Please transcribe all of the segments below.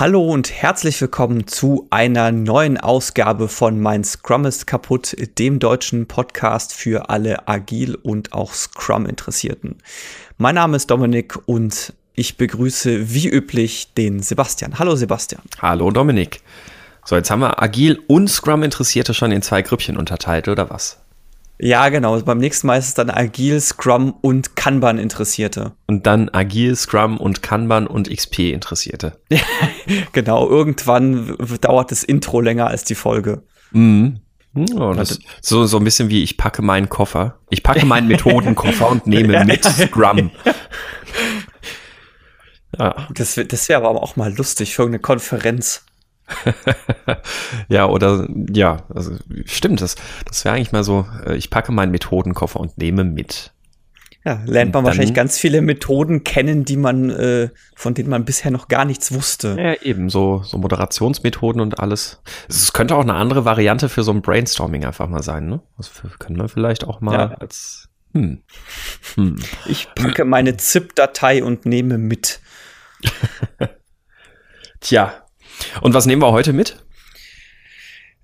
Hallo und herzlich willkommen zu einer neuen Ausgabe von Mein Scrum ist kaputt, dem deutschen Podcast für alle Agil und auch Scrum Interessierten. Mein Name ist Dominik und ich begrüße wie üblich den Sebastian. Hallo Sebastian. Hallo Dominik. So, jetzt haben wir Agil und Scrum Interessierte schon in zwei Grüppchen unterteilt, oder was? Ja, genau. Beim nächsten Mal ist es dann Agil, Scrum und Kanban Interessierte. Und dann Agil, Scrum und Kanban und XP Interessierte. genau. Irgendwann dauert das Intro länger als die Folge. Mhm. Oh, das, so, so ein bisschen wie ich packe meinen Koffer. Ich packe meinen Methodenkoffer und nehme mit Scrum. ja. Das, das wäre aber auch mal lustig für irgendeine Konferenz. ja, oder ja, also, stimmt, das, das wäre eigentlich mal so, äh, ich packe meinen Methodenkoffer und nehme mit. Ja, lernt man wahrscheinlich ganz viele Methoden kennen, die man, äh, von denen man bisher noch gar nichts wusste. Ja, eben, so, so Moderationsmethoden und alles. Es könnte auch eine andere Variante für so ein Brainstorming einfach mal sein, ne? Das können wir vielleicht auch mal ja. als. Hm. Hm. Ich packe meine ZIP-Datei und nehme mit. Tja, und was nehmen wir heute mit?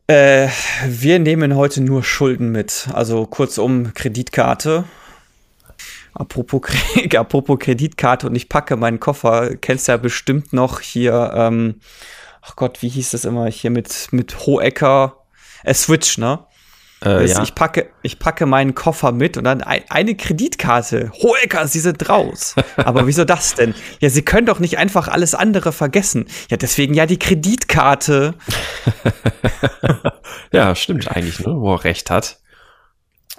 Äh, wir nehmen heute nur Schulden mit. Also kurzum Kreditkarte. Apropos, apropos Kreditkarte und ich packe meinen Koffer. Kennst ja bestimmt noch hier, ähm, ach Gott, wie hieß das immer? Hier mit, mit Hohecker. Äh, Switch, ne? Äh, ja. ich, packe, ich packe meinen Koffer mit und dann ein, eine Kreditkarte. Hohecker, Sie sind raus. Aber wieso das denn? Ja, Sie können doch nicht einfach alles andere vergessen. Ja, deswegen ja die Kreditkarte. ja, stimmt eigentlich, ne? wo er recht hat.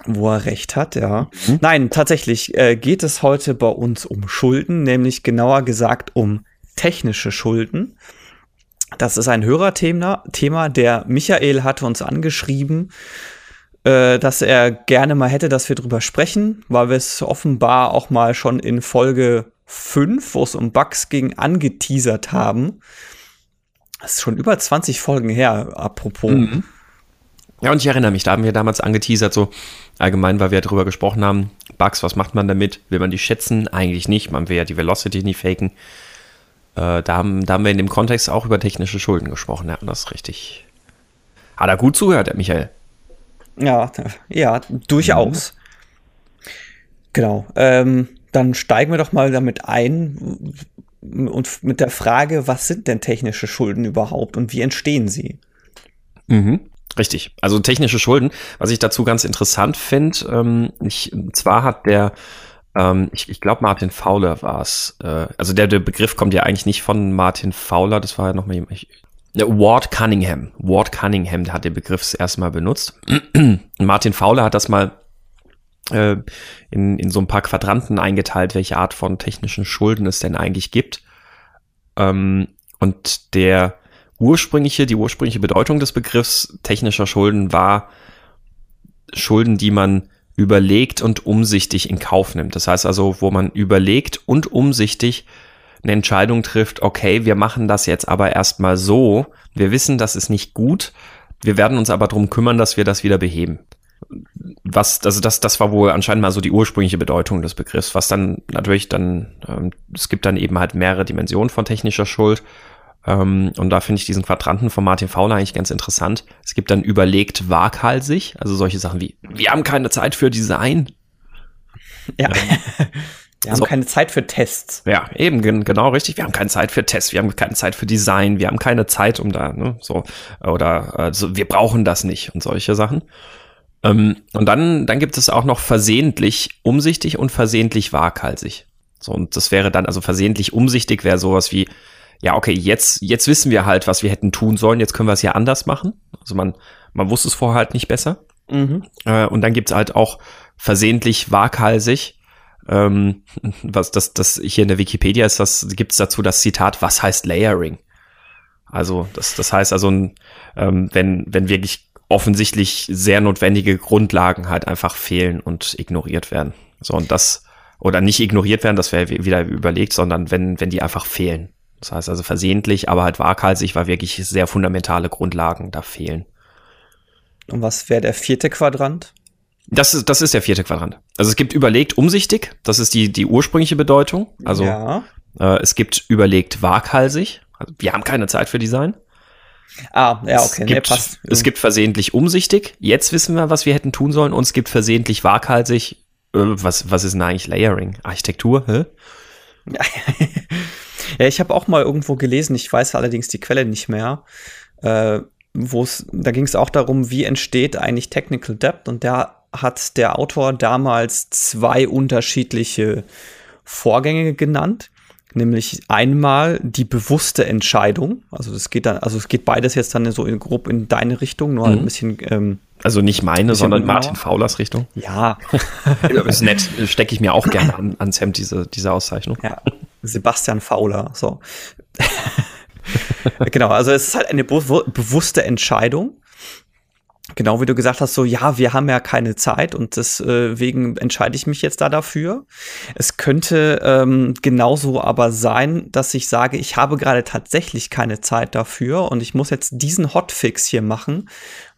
Wo er recht hat, ja. Mhm. Nein, tatsächlich äh, geht es heute bei uns um Schulden, nämlich genauer gesagt um technische Schulden. Das ist ein Hörerthema, Thema, der Michael hatte uns angeschrieben äh, dass er gerne mal hätte, dass wir drüber sprechen, weil wir es offenbar auch mal schon in Folge 5, wo es um Bugs ging, angeteasert haben. Das ist schon über 20 Folgen her, apropos. Mhm. Ja, und ich erinnere mich, da haben wir damals angeteasert, so allgemein, weil wir darüber gesprochen haben, Bugs, was macht man damit? Will man die schätzen? Eigentlich nicht, man will ja die Velocity nicht faken. Äh, da, haben, da haben wir in dem Kontext auch über technische Schulden gesprochen, ja, das ist richtig. Hat er gut zugehört, der Michael. Ja, ja, durchaus. Mhm. Genau. Ähm, dann steigen wir doch mal damit ein und mit der Frage, was sind denn technische Schulden überhaupt und wie entstehen sie? Mhm. Richtig. Also technische Schulden, was ich dazu ganz interessant finde, ähm, ich, zwar hat der, ähm, ich, ich glaube Martin Fowler war es, äh, also der, der Begriff kommt ja eigentlich nicht von Martin Fowler, das war ja nochmal, ich, Ward Cunningham. Ward Cunningham hat den Begriff das erste Mal benutzt. Martin Fowler hat das mal äh, in, in so ein paar Quadranten eingeteilt, welche Art von technischen Schulden es denn eigentlich gibt. Ähm, und der ursprüngliche, die ursprüngliche Bedeutung des Begriffs technischer Schulden war Schulden, die man überlegt und umsichtig in Kauf nimmt. Das heißt also, wo man überlegt und umsichtig eine Entscheidung trifft, okay, wir machen das jetzt aber erstmal so, wir wissen, das ist nicht gut, wir werden uns aber darum kümmern, dass wir das wieder beheben. Was, also das, das war wohl anscheinend mal so die ursprüngliche Bedeutung des Begriffs, was dann natürlich dann, ähm, es gibt dann eben halt mehrere Dimensionen von technischer Schuld. Ähm, und da finde ich diesen Quadranten von Martin Fowler eigentlich ganz interessant. Es gibt dann überlegt waghalsig, also solche Sachen wie, wir haben keine Zeit für Design. Ja. Wir haben so. keine Zeit für Tests. Ja, eben, genau richtig. Wir haben keine Zeit für Tests, wir haben keine Zeit für Design, wir haben keine Zeit, um da, ne, so, oder also wir brauchen das nicht und solche Sachen. Ähm, und dann, dann gibt es auch noch versehentlich umsichtig und versehentlich waghalsig. So, und das wäre dann, also versehentlich umsichtig wäre sowas wie, ja, okay, jetzt, jetzt wissen wir halt, was wir hätten tun sollen, jetzt können wir es ja anders machen. Also man, man wusste es vorher halt nicht besser. Mhm. Äh, und dann gibt's halt auch versehentlich waghalsig ähm, was das, das hier in der Wikipedia ist, das gibt es dazu das Zitat, was heißt Layering? Also, das, das heißt also, ähm, wenn, wenn wirklich offensichtlich sehr notwendige Grundlagen halt einfach fehlen und ignoriert werden. So, und das, oder nicht ignoriert werden, das wäre wieder überlegt, sondern wenn, wenn die einfach fehlen. Das heißt also versehentlich, aber halt waghalsig, weil wirklich sehr fundamentale Grundlagen da fehlen. Und was wäre der vierte Quadrant? Das ist, das ist der vierte Quadrant. Also es gibt überlegt umsichtig, das ist die, die ursprüngliche Bedeutung. Also ja. äh, es gibt überlegt waghalsig, Also wir haben keine Zeit für Design. Ah, ja, okay. Es gibt, nee, passt. es gibt versehentlich umsichtig. Jetzt wissen wir, was wir hätten tun sollen. Und es gibt versehentlich waghalsig. Äh, was, was ist denn eigentlich Layering? Architektur? Hä? ja, ich habe auch mal irgendwo gelesen, ich weiß allerdings die Quelle nicht mehr, äh, wo es, da ging es auch darum, wie entsteht eigentlich Technical Debt und da hat der Autor damals zwei unterschiedliche Vorgänge genannt. Nämlich einmal die bewusste Entscheidung. Also das geht dann, also es geht beides jetzt dann so in, grob in deine Richtung, nur mhm. ein bisschen. Ähm, also nicht meine, sondern genauer. Martin Faulers Richtung. Ja. ist nett, stecke ich mir auch gerne an, ans Hemd, diese, diese Auszeichnung. Ja. Sebastian Fauler, so. genau, also es ist halt eine bewusste Entscheidung. Genau wie du gesagt hast, so ja, wir haben ja keine Zeit und deswegen entscheide ich mich jetzt da dafür. Es könnte ähm, genauso aber sein, dass ich sage, ich habe gerade tatsächlich keine Zeit dafür und ich muss jetzt diesen Hotfix hier machen,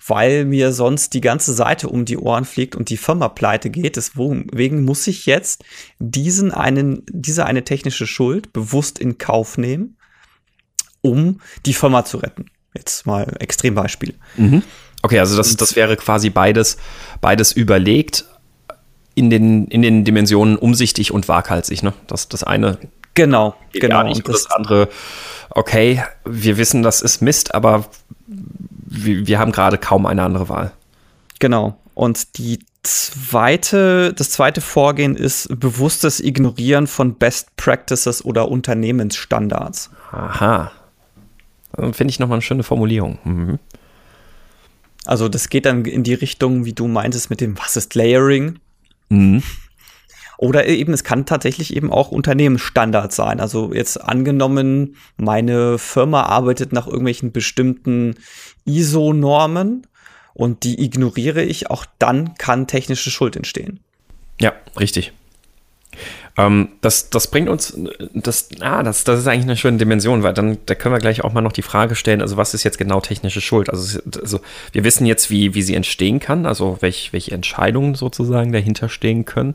weil mir sonst die ganze Seite um die Ohren fliegt und die Firma pleite geht. Deswegen muss ich jetzt diesen einen, diese eine technische Schuld bewusst in Kauf nehmen, um die Firma zu retten. Jetzt mal Extrembeispiel. Mhm. Okay, also das, das wäre quasi beides, beides überlegt in den, in den Dimensionen umsichtig und waghalsig, ne? Das, das eine. Genau, genau. Nicht, und das, das andere, okay, wir wissen, das ist Mist, aber wir, wir haben gerade kaum eine andere Wahl. Genau. Und die zweite, das zweite Vorgehen ist bewusstes Ignorieren von Best Practices oder Unternehmensstandards. Aha. Finde ich nochmal eine schöne Formulierung. Mhm. Also das geht dann in die Richtung, wie du meintest, mit dem, was ist Layering? Mhm. Oder eben, es kann tatsächlich eben auch Unternehmensstandard sein. Also jetzt angenommen, meine Firma arbeitet nach irgendwelchen bestimmten ISO-Normen und die ignoriere ich, auch dann kann technische Schuld entstehen. Ja, richtig. Ähm, das, das bringt uns, das, ah, das, das ist eigentlich eine schöne Dimension, weil dann, da können wir gleich auch mal noch die Frage stellen, also was ist jetzt genau technische Schuld? Also, also wir wissen jetzt, wie, wie sie entstehen kann, also welch, welche Entscheidungen sozusagen dahinter stehen können.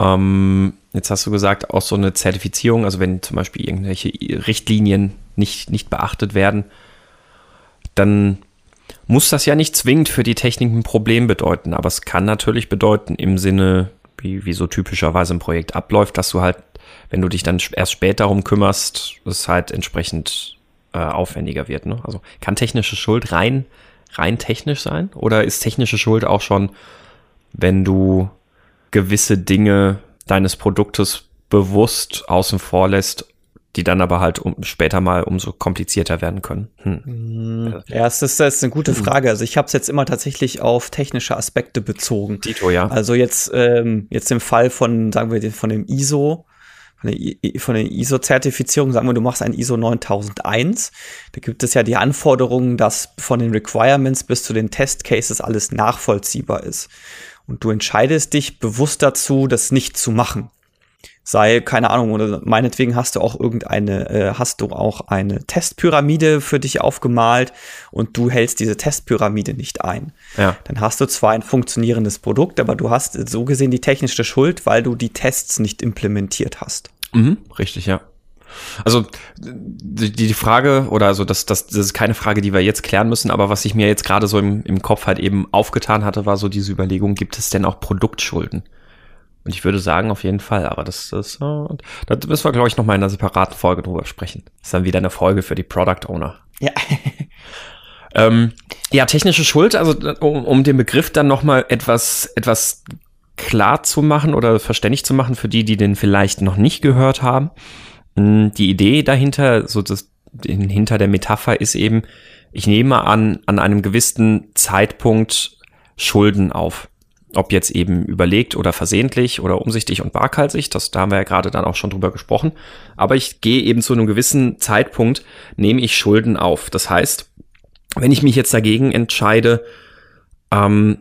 Ähm, jetzt hast du gesagt, auch so eine Zertifizierung, also wenn zum Beispiel irgendwelche Richtlinien nicht, nicht beachtet werden, dann muss das ja nicht zwingend für die Technik ein Problem bedeuten, aber es kann natürlich bedeuten im Sinne wie, wie so typischerweise ein Projekt abläuft, dass du halt, wenn du dich dann erst später darum kümmerst, es halt entsprechend äh, aufwendiger wird. Ne? Also kann technische Schuld rein, rein technisch sein? Oder ist technische Schuld auch schon, wenn du gewisse Dinge deines Produktes bewusst außen vor lässt, die dann aber halt um, später mal umso komplizierter werden können. Hm. Mhm. Ja, das ist, das ist eine gute hm. Frage. Also ich habe es jetzt immer tatsächlich auf technische Aspekte bezogen. Dito, ja. Also jetzt, ähm, jetzt im Fall von, sagen wir, von dem ISO, von der, von der ISO-Zertifizierung, sagen wir, du machst ein ISO 9001. Da gibt es ja die Anforderungen, dass von den Requirements bis zu den Test Cases alles nachvollziehbar ist. Und du entscheidest dich bewusst dazu, das nicht zu machen sei, keine Ahnung, oder meinetwegen hast du auch irgendeine, äh, hast du auch eine Testpyramide für dich aufgemalt und du hältst diese Testpyramide nicht ein. Ja. Dann hast du zwar ein funktionierendes Produkt, aber du hast so gesehen die technische Schuld, weil du die Tests nicht implementiert hast. Mhm, richtig, ja. Also die, die Frage, oder also das, das, das ist keine Frage, die wir jetzt klären müssen, aber was ich mir jetzt gerade so im, im Kopf halt eben aufgetan hatte, war so diese Überlegung, gibt es denn auch Produktschulden? Und ich würde sagen, auf jeden Fall, aber das, das, da müssen wir, glaube ich, noch mal in einer separaten Folge drüber sprechen. Das ist dann wieder eine Folge für die Product Owner. Ja. ähm, ja, technische Schuld, also um, um den Begriff dann noch mal etwas, etwas klar zu machen oder verständlich zu machen für die, die den vielleicht noch nicht gehört haben. Hm, die Idee dahinter, so das, hinter der Metapher ist eben, ich nehme an, an einem gewissen Zeitpunkt Schulden auf ob jetzt eben überlegt oder versehentlich oder umsichtig und waghalsig, das, da haben wir ja gerade dann auch schon drüber gesprochen. Aber ich gehe eben zu einem gewissen Zeitpunkt, nehme ich Schulden auf. Das heißt, wenn ich mich jetzt dagegen entscheide, ähm,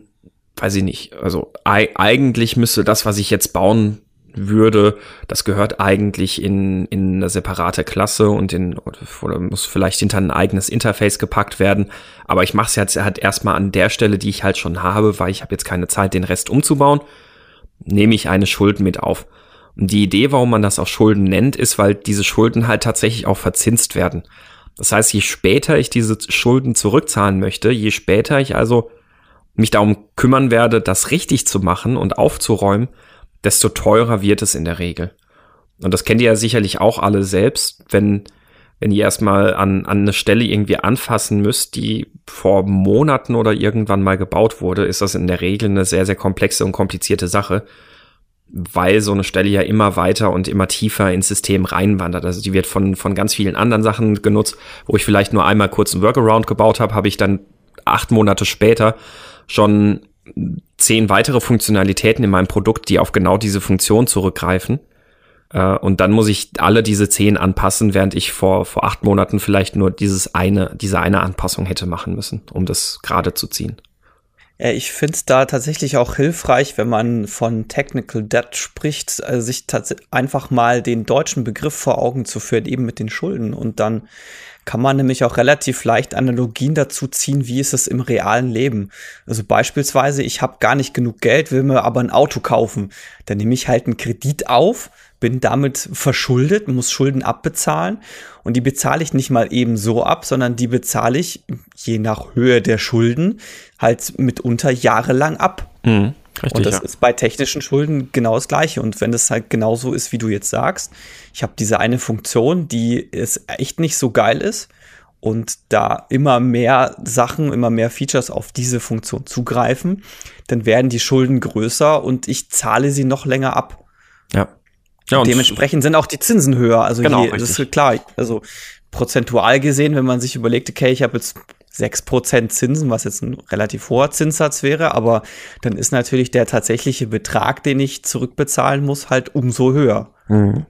weiß ich nicht, also eigentlich müsste das, was ich jetzt bauen würde, das gehört eigentlich in, in eine separate Klasse und in oder muss vielleicht hinter ein eigenes Interface gepackt werden. Aber ich mache es jetzt halt erstmal an der Stelle, die ich halt schon habe, weil ich habe jetzt keine Zeit, den Rest umzubauen, nehme ich eine Schuld mit auf. Und die Idee, warum man das auch Schulden nennt, ist, weil diese Schulden halt tatsächlich auch verzinst werden. Das heißt, je später ich diese Schulden zurückzahlen möchte, je später ich also mich darum kümmern werde, das richtig zu machen und aufzuräumen, desto teurer wird es in der Regel. Und das kennt ihr ja sicherlich auch alle selbst, wenn, wenn ihr erstmal an, an eine Stelle irgendwie anfassen müsst, die vor Monaten oder irgendwann mal gebaut wurde, ist das in der Regel eine sehr, sehr komplexe und komplizierte Sache, weil so eine Stelle ja immer weiter und immer tiefer ins System reinwandert. Also die wird von, von ganz vielen anderen Sachen genutzt, wo ich vielleicht nur einmal kurz einen Workaround gebaut habe, habe ich dann acht Monate später schon zehn weitere Funktionalitäten in meinem Produkt, die auf genau diese Funktion zurückgreifen. Äh, und dann muss ich alle diese zehn anpassen, während ich vor, vor acht Monaten vielleicht nur dieses eine, diese eine Anpassung hätte machen müssen, um das gerade zu ziehen. Ich finde es da tatsächlich auch hilfreich, wenn man von Technical Debt spricht, also sich einfach mal den deutschen Begriff vor Augen zu führen, eben mit den Schulden. Und dann kann man nämlich auch relativ leicht Analogien dazu ziehen, wie ist es im realen Leben. Also beispielsweise, ich habe gar nicht genug Geld, will mir aber ein Auto kaufen. Dann nehme ich halt einen Kredit auf, bin damit verschuldet, muss Schulden abbezahlen und die bezahle ich nicht mal eben so ab, sondern die bezahle ich je nach Höhe der Schulden halt mitunter jahrelang ab. Mhm, richtig, und das ja. ist bei technischen Schulden genau das Gleiche. Und wenn das halt genauso ist, wie du jetzt sagst, ich habe diese eine Funktion, die es echt nicht so geil ist und da immer mehr Sachen, immer mehr Features auf diese Funktion zugreifen, dann werden die Schulden größer und ich zahle sie noch länger ab. Ja. Ja, Dementsprechend sind auch die Zinsen höher. Also genau, je, das ist klar. Also prozentual gesehen, wenn man sich überlegt, okay, ich habe jetzt 6% Zinsen, was jetzt ein relativ hoher Zinssatz wäre, aber dann ist natürlich der tatsächliche Betrag, den ich zurückbezahlen muss, halt umso höher. Mhm.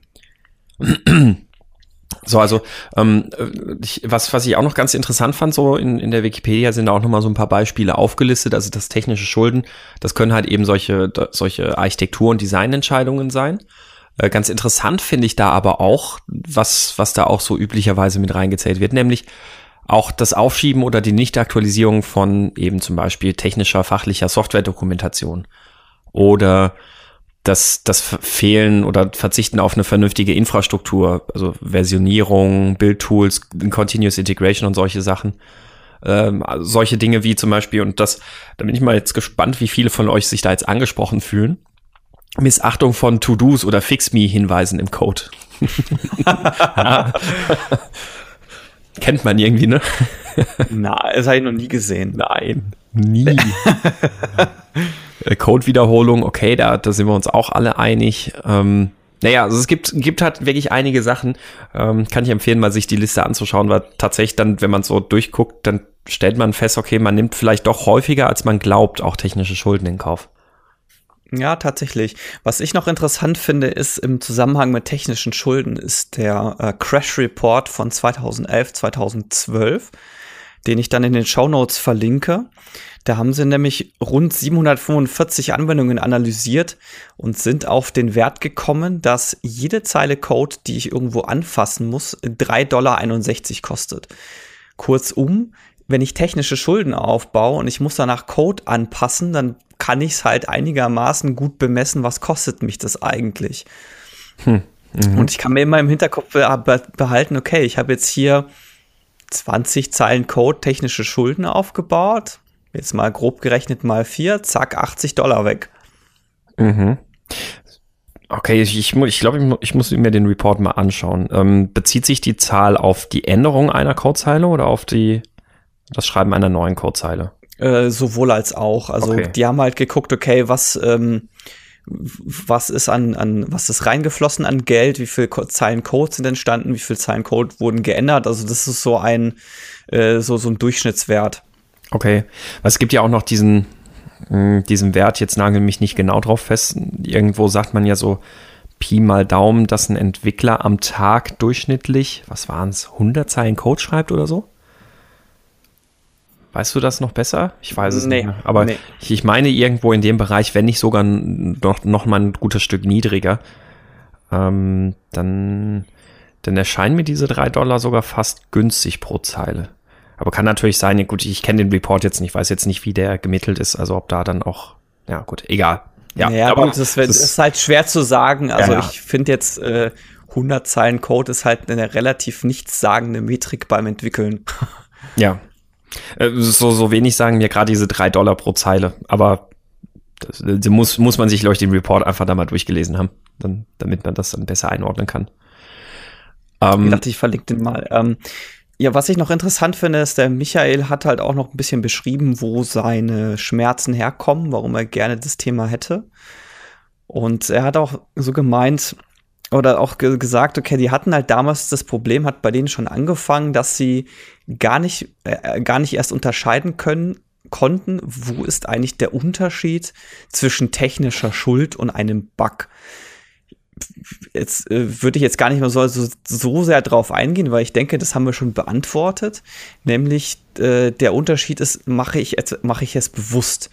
So, also ähm, ich, was, was ich auch noch ganz interessant fand, so in, in der Wikipedia sind auch noch mal so ein paar Beispiele aufgelistet. Also das technische Schulden, das können halt eben solche, solche Architektur- und Designentscheidungen sein. Äh, ganz interessant finde ich da aber auch, was, was da auch so üblicherweise mit reingezählt wird, nämlich auch das Aufschieben oder die Nichtaktualisierung von eben zum Beispiel technischer, fachlicher Softwaredokumentation oder das, das Fehlen oder Verzichten auf eine vernünftige Infrastruktur, also Versionierung, Bildtools, Continuous Integration und solche Sachen. Ähm, also solche Dinge wie zum Beispiel, und das, da bin ich mal jetzt gespannt, wie viele von euch sich da jetzt angesprochen fühlen. Missachtung von To-Dos oder Fix-Me-Hinweisen im Code. Kennt man irgendwie, ne? Na, das habe ich noch nie gesehen. Nein, nie. Äh, Code-Wiederholung, okay, da, da sind wir uns auch alle einig. Ähm, naja, also es gibt, gibt halt wirklich einige Sachen. Ähm, kann ich empfehlen, mal sich die Liste anzuschauen, weil tatsächlich dann, wenn man so durchguckt, dann stellt man fest, okay, man nimmt vielleicht doch häufiger, als man glaubt, auch technische Schulden in Kauf. Ja, tatsächlich. Was ich noch interessant finde, ist im Zusammenhang mit technischen Schulden, ist der äh, Crash Report von 2011, 2012, den ich dann in den Show Notes verlinke. Da haben sie nämlich rund 745 Anwendungen analysiert und sind auf den Wert gekommen, dass jede Zeile Code, die ich irgendwo anfassen muss, 3,61 Dollar kostet. Kurzum, wenn ich technische Schulden aufbaue und ich muss danach Code anpassen, dann kann ich es halt einigermaßen gut bemessen, was kostet mich das eigentlich. Hm. Mhm. Und ich kann mir immer im Hinterkopf behalten, okay, ich habe jetzt hier 20 Zeilen Code technische Schulden aufgebaut. Jetzt mal grob gerechnet mal vier, zack, 80 Dollar weg. Mhm. Okay, ich, ich, ich glaube, ich, ich, muss mir den Report mal anschauen. Ähm, bezieht sich die Zahl auf die Änderung einer Codezeile oder auf die, das Schreiben einer neuen Codezeile? Äh, sowohl als auch. Also okay. die haben halt geguckt, okay, was, ähm, was ist an, an, was ist reingeflossen an Geld, wie viele Zeilen Code sind entstanden, wie viele Zeilen Code wurden geändert. Also das ist so ein, äh, so, so ein Durchschnittswert. Okay. Es gibt ja auch noch diesen, hm, diesen Wert, jetzt nagel mich nicht genau drauf fest. Irgendwo sagt man ja so, Pi mal Daumen, dass ein Entwickler am Tag durchschnittlich, was waren es, 100 Zeilen Code schreibt oder so? Weißt du das noch besser? Ich weiß es nee, nicht mehr. Aber nee. ich, ich, meine irgendwo in dem Bereich, wenn nicht sogar noch, noch mal ein gutes Stück niedriger, ähm, dann, dann erscheinen mir diese drei Dollar sogar fast günstig pro Zeile. Aber kann natürlich sein, gut, ich kenne den Report jetzt nicht, weiß jetzt nicht, wie der gemittelt ist, also ob da dann auch, ja gut, egal. ja, ja aber gut, das, das, ist halt schwer zu sagen. Also ja, ja. ich finde jetzt äh, 100 Zeilen Code ist halt eine relativ nichtssagende Metrik beim Entwickeln. Ja. Äh, so, so wenig sagen mir gerade diese drei Dollar pro Zeile, aber das, das muss, muss man sich, glaube ich, den Report einfach da mal durchgelesen haben, dann, damit man das dann besser einordnen kann. Ähm, ich dachte, ich verlinke den mal. Ähm, ja, was ich noch interessant finde, ist, der Michael hat halt auch noch ein bisschen beschrieben, wo seine Schmerzen herkommen, warum er gerne das Thema hätte. Und er hat auch so gemeint, oder auch ge gesagt, okay, die hatten halt damals das Problem, hat bei denen schon angefangen, dass sie gar nicht, äh, gar nicht erst unterscheiden können, konnten, wo ist eigentlich der Unterschied zwischen technischer Schuld und einem Bug. Jetzt äh, würde ich jetzt gar nicht mehr so, so, so sehr drauf eingehen, weil ich denke, das haben wir schon beantwortet. Nämlich äh, der Unterschied ist, mache ich, mache ich es bewusst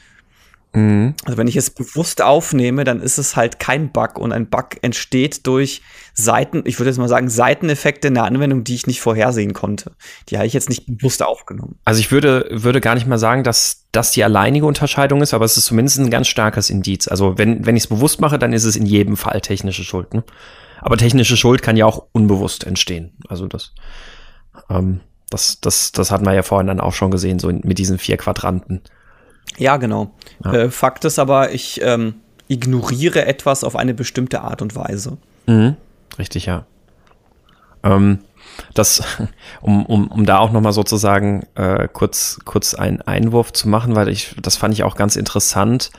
Mhm. Also wenn ich es bewusst aufnehme, dann ist es halt kein Bug und ein Bug entsteht durch Seiten, ich würde jetzt mal sagen, Seiteneffekte in der Anwendung, die ich nicht vorhersehen konnte. Die habe ich jetzt nicht bewusst aufgenommen. Also ich würde, würde gar nicht mal sagen, dass das die alleinige Unterscheidung ist, aber es ist zumindest ein ganz starkes Indiz. Also wenn, wenn ich es bewusst mache, dann ist es in jedem Fall technische Schuld. Ne? Aber technische Schuld kann ja auch unbewusst entstehen. Also das, ähm, das, das, das hatten wir ja vorhin dann auch schon gesehen, so mit diesen vier Quadranten. Ja, genau. Ja. Äh, Fakt ist aber, ich ähm, ignoriere etwas auf eine bestimmte Art und Weise. Mhm. Richtig, ja. Ähm, das, um, um, um da auch nochmal sozusagen äh, kurz, kurz einen Einwurf zu machen, weil ich, das fand ich auch ganz interessant.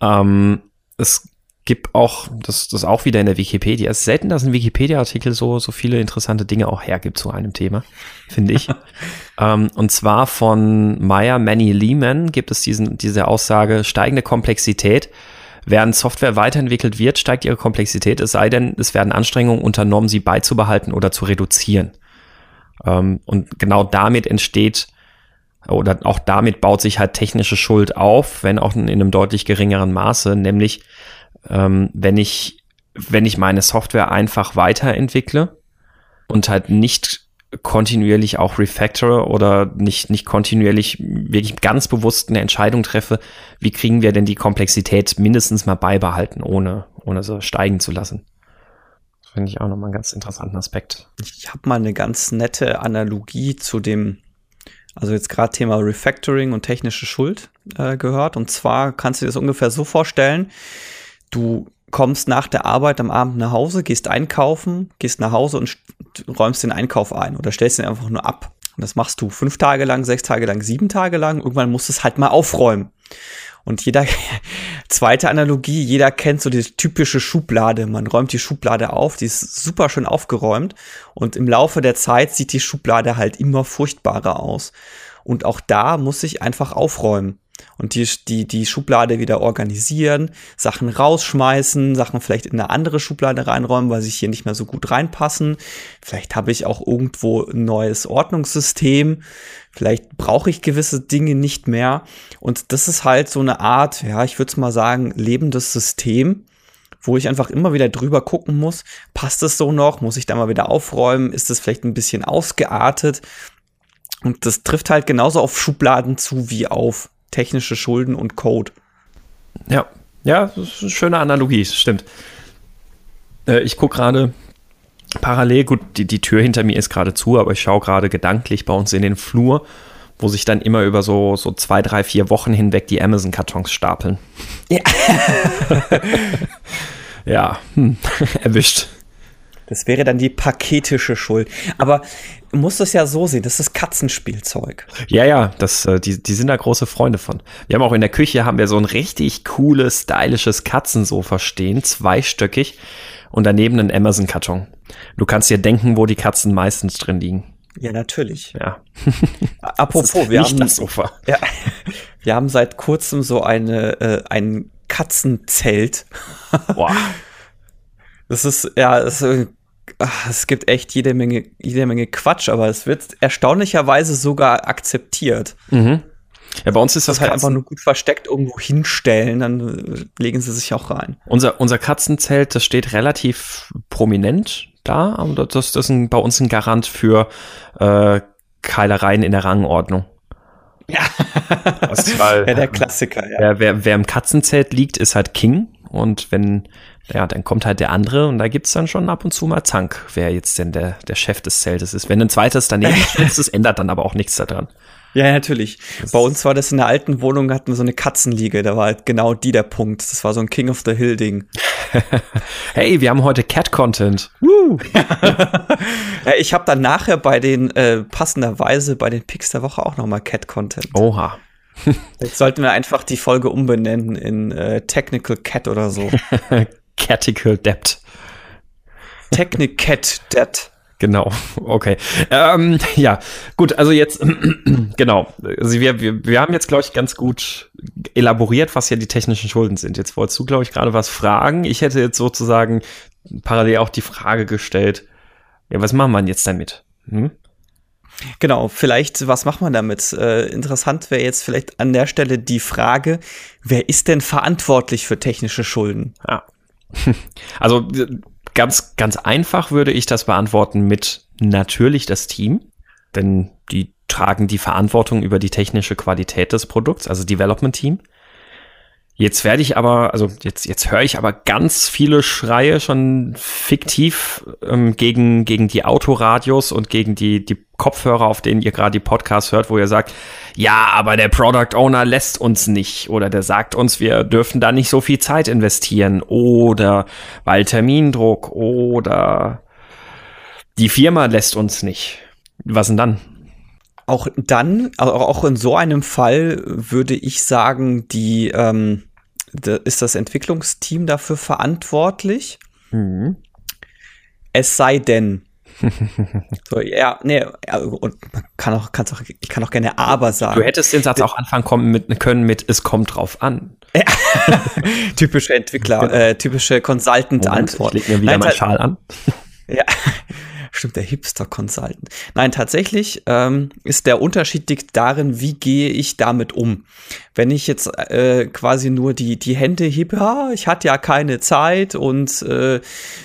Ähm, es gibt auch, das, das auch wieder in der Wikipedia. Es ist selten, dass ein Wikipedia-Artikel so, so viele interessante Dinge auch hergibt zu einem Thema, finde ich. ähm, und zwar von Meyer Manny Lehman gibt es diesen, diese Aussage, steigende Komplexität. Während Software weiterentwickelt wird, steigt ihre Komplexität, es sei denn, es werden Anstrengungen unternommen, sie beizubehalten oder zu reduzieren. Ähm, und genau damit entsteht oder auch damit baut sich halt technische Schuld auf, wenn auch in einem deutlich geringeren Maße, nämlich ähm, wenn ich, wenn ich meine Software einfach weiterentwickle und halt nicht kontinuierlich auch refactore oder nicht, nicht kontinuierlich wirklich ganz bewusst eine Entscheidung treffe, wie kriegen wir denn die Komplexität mindestens mal beibehalten, ohne, ohne so steigen zu lassen. Finde ich auch nochmal einen ganz interessanten Aspekt. Ich habe mal eine ganz nette Analogie zu dem, also jetzt gerade Thema Refactoring und technische Schuld äh, gehört. Und zwar kannst du dir das ungefähr so vorstellen, Du kommst nach der Arbeit am Abend nach Hause, gehst einkaufen, gehst nach Hause und räumst den Einkauf ein oder stellst ihn einfach nur ab. Und das machst du fünf Tage lang, sechs Tage lang, sieben Tage lang. Irgendwann musst du es halt mal aufräumen. Und jeder, zweite Analogie, jeder kennt so die typische Schublade. Man räumt die Schublade auf, die ist super schön aufgeräumt. Und im Laufe der Zeit sieht die Schublade halt immer furchtbarer aus. Und auch da muss ich einfach aufräumen und die, die, die Schublade wieder organisieren, Sachen rausschmeißen, Sachen vielleicht in eine andere Schublade reinräumen, weil sie hier nicht mehr so gut reinpassen. Vielleicht habe ich auch irgendwo ein neues Ordnungssystem. Vielleicht brauche ich gewisse Dinge nicht mehr. Und das ist halt so eine Art, ja, ich würde es mal sagen, lebendes System, wo ich einfach immer wieder drüber gucken muss, passt es so noch, muss ich da mal wieder aufräumen, ist es vielleicht ein bisschen ausgeartet. Und das trifft halt genauso auf Schubladen zu wie auf technische Schulden und Code. Ja, ja, das ist eine schöne Analogie, stimmt. Äh, ich gucke gerade parallel, gut, die, die Tür hinter mir ist gerade zu, aber ich schaue gerade gedanklich bei uns in den Flur, wo sich dann immer über so, so zwei, drei, vier Wochen hinweg die Amazon-Kartons stapeln. Ja. ja, hm. erwischt. Das wäre dann die paketische Schuld. Aber muss das ja so sehen, das ist Katzenspielzeug. Ja, ja, das, äh, die, die sind da große Freunde von. Wir haben auch in der Küche haben wir so ein richtig cooles, stylisches Katzensofa stehen, zweistöckig und daneben einen Amazon-Karton. Du kannst dir denken, wo die Katzen meistens drin liegen. Ja, natürlich. Ja. Apropos, wir haben das Sofa. Ja, wir haben seit kurzem so eine äh, ein Katzenzelt. Boah. Das ist ja, das ist ach, es gibt echt jede Menge, jede Menge Quatsch, aber es wird erstaunlicherweise sogar akzeptiert. Mhm. Ja, bei uns ist das, das halt einfach nur gut versteckt irgendwo hinstellen, dann äh, legen sie sich auch rein. Unser, unser Katzenzelt, das steht relativ prominent da, aber das, das ist ein, bei uns ein Garant für äh, Keilereien in der Rangordnung. Ja, das, weil, ja der Klassiker. Ja. Wer, wer, wer im Katzenzelt liegt, ist halt King. Und wenn, ja, dann kommt halt der andere und da gibt's dann schon ab und zu mal Zank, wer jetzt denn der, der Chef des Zeltes ist. Wenn ein zweites daneben ist, das ändert dann aber auch nichts daran. Ja, natürlich. Das Bei uns war das in der alten Wohnung, hatten wir so eine Katzenliege, da war halt genau die der Punkt. Das war so ein King of the Hill Ding. hey, wir haben heute Cat-Content. ja, ich habe dann nachher bei den, äh, passenderweise bei den Picks der Woche auch nochmal Cat-Content. Oha. Jetzt sollten wir einfach die Folge umbenennen in äh, Technical Cat oder so. Catical Debt. Technic Cat Debt. Genau, okay. Ähm, ja, gut, also jetzt, genau. Also wir, wir, wir haben jetzt, glaube ich, ganz gut elaboriert, was ja die technischen Schulden sind. Jetzt wolltest du, glaube ich, gerade was fragen. Ich hätte jetzt sozusagen parallel auch die Frage gestellt, ja, was macht man jetzt damit? Hm? Genau, vielleicht, was macht man damit? Äh, interessant wäre jetzt vielleicht an der Stelle die Frage, wer ist denn verantwortlich für technische Schulden? Ja. Also ganz, ganz einfach würde ich das beantworten mit natürlich das Team, denn die tragen die Verantwortung über die technische Qualität des Produkts, also Development Team. Jetzt werde ich aber, also jetzt, jetzt höre ich aber ganz viele Schreie schon fiktiv ähm, gegen, gegen die Autoradios und gegen die, die Kopfhörer, auf denen ihr gerade die Podcasts hört, wo ihr sagt, ja, aber der Product Owner lässt uns nicht oder der sagt uns, wir dürfen da nicht so viel Zeit investieren oder weil Termindruck oder die Firma lässt uns nicht. Was denn dann? Auch dann, auch in so einem Fall würde ich sagen, die, ähm, ist das Entwicklungsteam dafür verantwortlich. Mhm. Es sei denn, so, ja, nee, und man kann auch, kann's auch, ich kann auch gerne aber sagen. Du hättest den Satz auch anfangen kommen mit, können mit, es kommt drauf an. Ja. typische Entwickler, genau. äh, typische Consultant-Antwort. Ich leg mir wieder Nein, meinen Schal an. ja. Stimmt, der Hipster-Consultant. Nein, tatsächlich ähm, ist der Unterschied liegt darin, wie gehe ich damit um. Wenn ich jetzt äh, quasi nur die, die Hände hebe, ja, ich hatte ja keine Zeit und äh,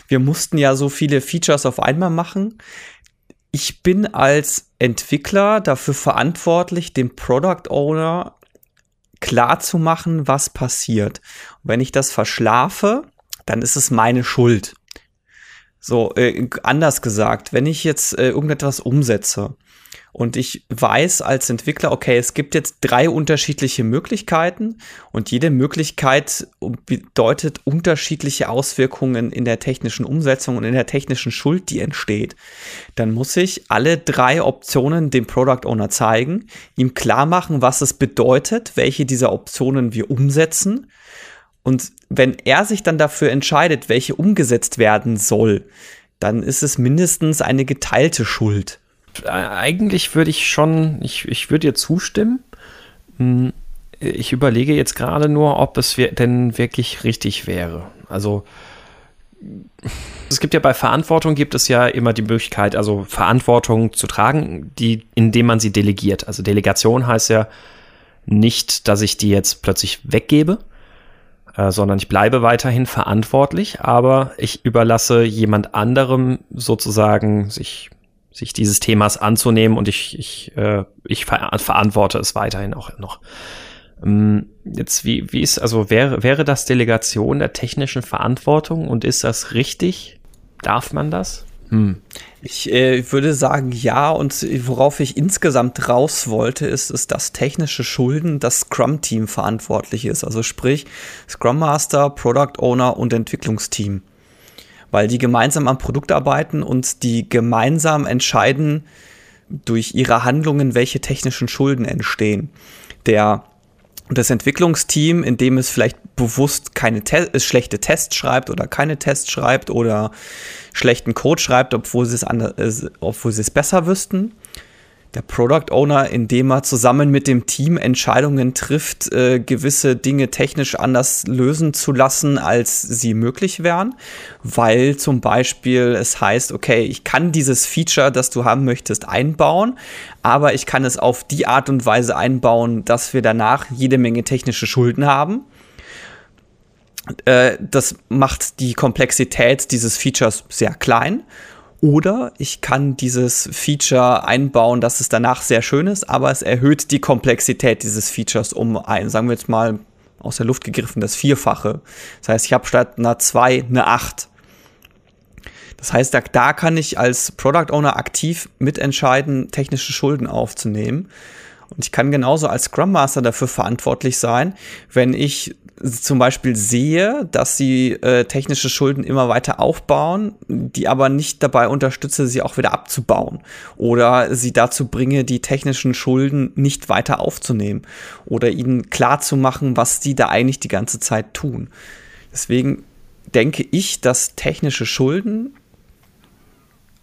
wir mussten ja so viele Features auf einmal machen. Ich bin als Entwickler dafür verantwortlich, dem Product Owner klar zu machen, was passiert. Und wenn ich das verschlafe, dann ist es meine Schuld. So, äh, anders gesagt, wenn ich jetzt äh, irgendetwas umsetze und ich weiß als Entwickler, okay, es gibt jetzt drei unterschiedliche Möglichkeiten und jede Möglichkeit bedeutet unterschiedliche Auswirkungen in der technischen Umsetzung und in der technischen Schuld, die entsteht, dann muss ich alle drei Optionen dem Product Owner zeigen, ihm klar machen, was es bedeutet, welche dieser Optionen wir umsetzen und wenn er sich dann dafür entscheidet, welche umgesetzt werden soll, dann ist es mindestens eine geteilte Schuld. Eigentlich würde ich schon, ich, ich würde dir zustimmen. Hm, ich überlege jetzt gerade nur, ob es denn wirklich richtig wäre. Also es gibt ja bei Verantwortung gibt es ja immer die Möglichkeit, also Verantwortung zu tragen, die, indem man sie delegiert. Also Delegation heißt ja nicht, dass ich die jetzt plötzlich weggebe, äh, sondern ich bleibe weiterhin verantwortlich, aber ich überlasse jemand anderem sozusagen sich sich dieses Themas anzunehmen und ich ich äh, ich ver verantworte es weiterhin auch noch. Ähm, jetzt wie wie ist also wäre wäre das Delegation der technischen Verantwortung und ist das richtig? Darf man das? Hm. Ich äh, würde sagen, ja. Und worauf ich insgesamt raus wollte, ist, ist, dass technische Schulden das Scrum-Team verantwortlich ist. Also sprich Scrum Master, Product Owner und Entwicklungsteam. Weil die gemeinsam am Produkt arbeiten und die gemeinsam entscheiden durch ihre Handlungen, welche technischen Schulden entstehen. Der das Entwicklungsteam, in dem es vielleicht bewusst keine Te schlechte Tests schreibt oder keine Tests schreibt oder schlechten Code schreibt, obwohl sie es, anders, obwohl sie es besser wüssten. Der Product Owner, indem er zusammen mit dem Team Entscheidungen trifft, äh, gewisse Dinge technisch anders lösen zu lassen, als sie möglich wären, weil zum Beispiel es heißt, okay, ich kann dieses Feature, das du haben möchtest, einbauen, aber ich kann es auf die Art und Weise einbauen, dass wir danach jede Menge technische Schulden haben äh, das macht die Komplexität dieses Features sehr klein. Oder ich kann dieses Feature einbauen, dass es danach sehr schön ist, aber es erhöht die Komplexität dieses Features um ein, sagen wir jetzt mal aus der Luft gegriffen, das Vierfache. Das heißt, ich habe statt einer 2 eine 8. Das heißt, da, da kann ich als Product Owner aktiv mitentscheiden, technische Schulden aufzunehmen. Und ich kann genauso als Scrum Master dafür verantwortlich sein, wenn ich zum Beispiel sehe, dass sie äh, technische Schulden immer weiter aufbauen, die aber nicht dabei unterstütze, sie auch wieder abzubauen oder sie dazu bringe, die technischen Schulden nicht weiter aufzunehmen oder ihnen klar zu machen, was die da eigentlich die ganze Zeit tun. Deswegen denke ich, dass technische Schulden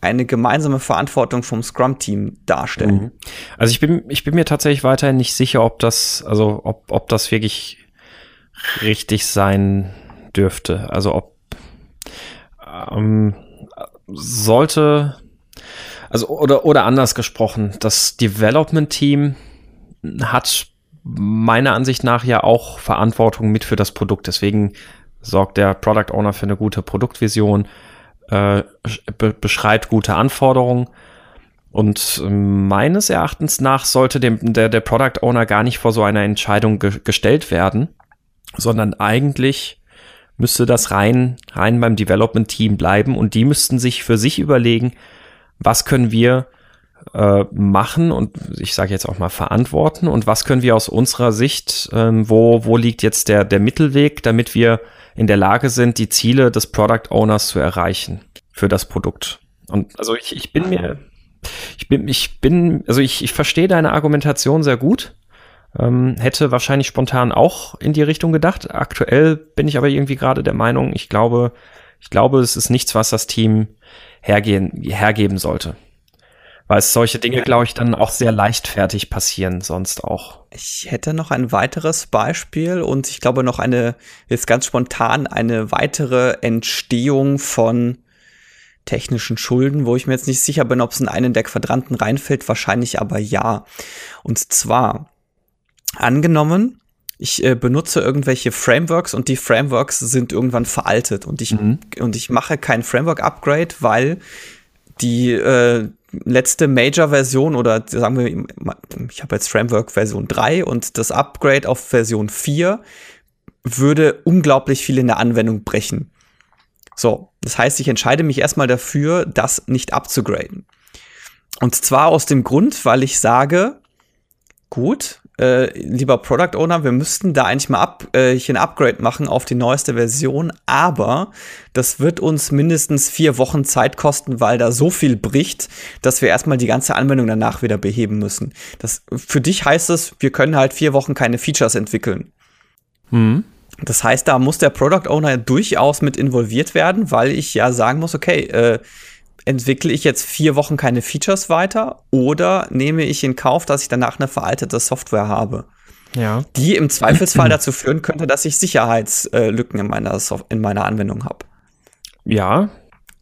eine gemeinsame Verantwortung vom Scrum-Team darstellen. Mhm. Also ich bin, ich bin mir tatsächlich weiterhin nicht sicher, ob das, also ob, ob das wirklich richtig sein dürfte. Also ob ähm, sollte, also oder, oder anders gesprochen, das Development-Team hat meiner Ansicht nach ja auch Verantwortung mit für das Produkt. Deswegen sorgt der Product Owner für eine gute Produktvision, äh, be beschreibt gute Anforderungen. Und meines Erachtens nach sollte dem, der, der Product Owner gar nicht vor so einer Entscheidung ge gestellt werden, sondern eigentlich müsste das rein, rein beim Development Team bleiben und die müssten sich für sich überlegen, was können wir äh, machen und ich sage jetzt auch mal verantworten und was können wir aus unserer Sicht, ähm, wo, wo liegt jetzt der, der Mittelweg, damit wir in der Lage sind, die Ziele des Product Owners zu erreichen für das Produkt. Und also ich, ich bin mir, ich bin, ich bin, also ich, ich verstehe deine Argumentation sehr gut. Ähm, hätte wahrscheinlich spontan auch in die Richtung gedacht. Aktuell bin ich aber irgendwie gerade der Meinung, ich glaube, ich glaube, es ist nichts, was das Team hergehen, hergeben sollte. Weil solche Dinge, glaube ich, dann auch sehr leichtfertig passieren, sonst auch. Ich hätte noch ein weiteres Beispiel und ich glaube noch eine, jetzt ganz spontan, eine weitere Entstehung von technischen Schulden, wo ich mir jetzt nicht sicher bin, ob es in einen der Quadranten reinfällt, wahrscheinlich aber ja. Und zwar, angenommen, ich äh, benutze irgendwelche Frameworks und die Frameworks sind irgendwann veraltet und ich, mhm. und ich mache kein Framework-Upgrade, weil die äh, letzte Major-Version oder sagen wir, ich habe jetzt Framework Version 3 und das Upgrade auf Version 4 würde unglaublich viel in der Anwendung brechen. So, das heißt, ich entscheide mich erstmal dafür, das nicht abzugraden. Und zwar aus dem Grund, weil ich sage, gut, äh, lieber Product Owner, wir müssten da eigentlich mal ab, äh, hier ein Upgrade machen auf die neueste Version, aber das wird uns mindestens vier Wochen Zeit kosten, weil da so viel bricht, dass wir erstmal die ganze Anwendung danach wieder beheben müssen. Das, für dich heißt es, wir können halt vier Wochen keine Features entwickeln. Mhm. Das heißt, da muss der Product Owner durchaus mit involviert werden, weil ich ja sagen muss, okay, äh, entwickle ich jetzt vier Wochen keine Features weiter oder nehme ich in Kauf, dass ich danach eine veraltete Software habe? Ja. Die im Zweifelsfall dazu führen könnte, dass ich Sicherheitslücken in meiner, in meiner Anwendung habe. Ja.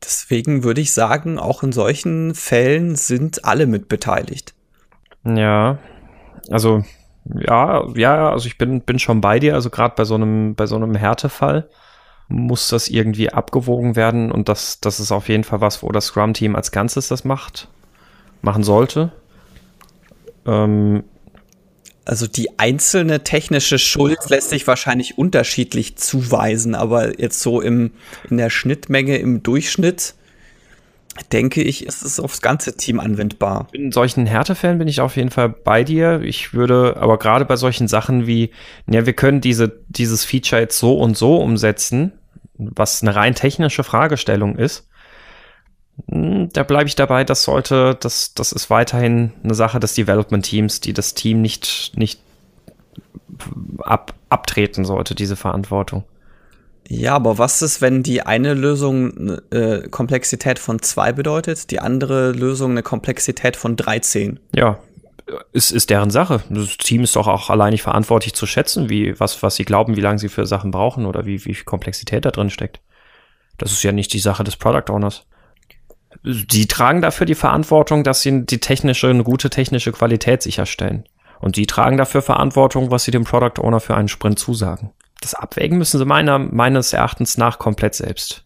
Deswegen würde ich sagen, auch in solchen Fällen sind alle mit beteiligt. Ja. Also, ja, ja, also ich bin, bin schon bei dir, also gerade bei so einem, bei so einem Härtefall muss das irgendwie abgewogen werden und das, das ist auf jeden Fall was, wo das Scrum-Team als Ganzes das macht, machen sollte. Ähm, also die einzelne technische Schuld lässt sich wahrscheinlich unterschiedlich zuweisen, aber jetzt so im, in der Schnittmenge im Durchschnitt denke ich, ist es aufs ganze Team anwendbar. In solchen Härtefällen bin ich auf jeden Fall bei dir. Ich würde aber gerade bei solchen Sachen wie, ja, wir können diese, dieses Feature jetzt so und so umsetzen, was eine rein technische Fragestellung ist, hm, da bleibe ich dabei, das sollte, das, das ist weiterhin eine Sache des Development Teams, die das Team nicht, nicht ab, abtreten sollte, diese Verantwortung. Ja, aber was ist, wenn die eine Lösung äh, Komplexität von zwei bedeutet, die andere Lösung eine Komplexität von 13? Ja, ist, ist deren Sache. Das Team ist doch auch allein nicht verantwortlich zu schätzen, wie, was, was sie glauben, wie lange sie für Sachen brauchen oder wie, wie viel Komplexität da drin steckt. Das ist ja nicht die Sache des Product Owners. Die tragen dafür die Verantwortung, dass sie die technische, eine gute technische Qualität sicherstellen. Und die tragen dafür Verantwortung, was sie dem Product Owner für einen Sprint zusagen. Das Abwägen müssen sie meiner, meines Erachtens nach komplett selbst.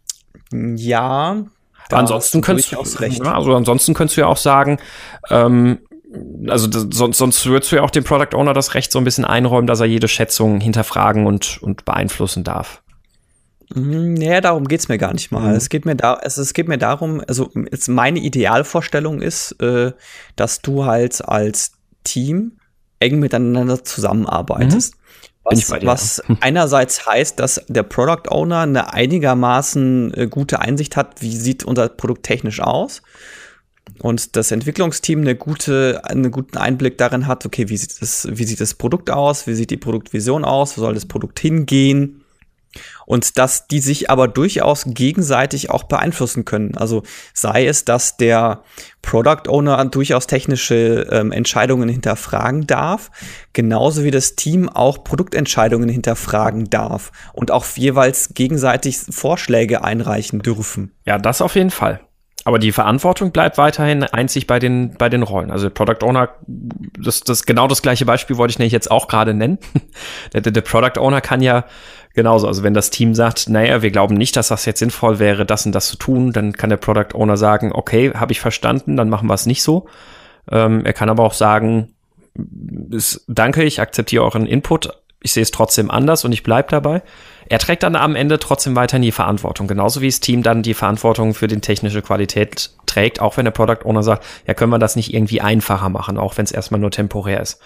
Ja, Da ansonsten könntest du, ja, also ansonsten könntest du ja auch sagen, ähm, also das, sonst, sonst würdest du ja auch dem Product Owner das Recht so ein bisschen einräumen, dass er jede Schätzung hinterfragen und, und beeinflussen darf. Naja, darum geht's mir gar nicht mal. Mhm. Es, geht mir da, es, es geht mir darum, also jetzt meine Idealvorstellung ist, äh, dass du halt als Team eng miteinander zusammenarbeitest. Mhm. Was, was ja. einerseits heißt, dass der Product Owner eine einigermaßen äh, gute Einsicht hat, wie sieht unser Produkt technisch aus. Und das Entwicklungsteam eine gute, einen guten Einblick darin hat, okay, wie sieht das, wie sieht das Produkt aus, wie sieht die Produktvision aus, wo soll das Produkt hingehen, und dass die sich aber durchaus gegenseitig auch beeinflussen können. Also sei es, dass der Product Owner durchaus technische ähm, Entscheidungen hinterfragen darf, genauso wie das Team auch Produktentscheidungen hinterfragen darf und auch jeweils gegenseitig Vorschläge einreichen dürfen. Ja, das auf jeden Fall. Aber die Verantwortung bleibt weiterhin einzig bei den, bei den Rollen. Also Product Owner, das, das genau das gleiche Beispiel wollte ich nämlich jetzt auch gerade nennen. der, der, der Product Owner kann ja genauso, also wenn das Team sagt, naja, wir glauben nicht, dass das jetzt sinnvoll wäre, das und das zu tun, dann kann der Product Owner sagen, okay, habe ich verstanden, dann machen wir es nicht so. Ähm, er kann aber auch sagen, ist, danke, ich akzeptiere euren Input, ich sehe es trotzdem anders und ich bleibe dabei. Er trägt dann am Ende trotzdem weiterhin die Verantwortung, genauso wie das Team dann die Verantwortung für die technische Qualität trägt, auch wenn der Product Owner sagt, ja, können wir das nicht irgendwie einfacher machen, auch wenn es erstmal nur temporär ist.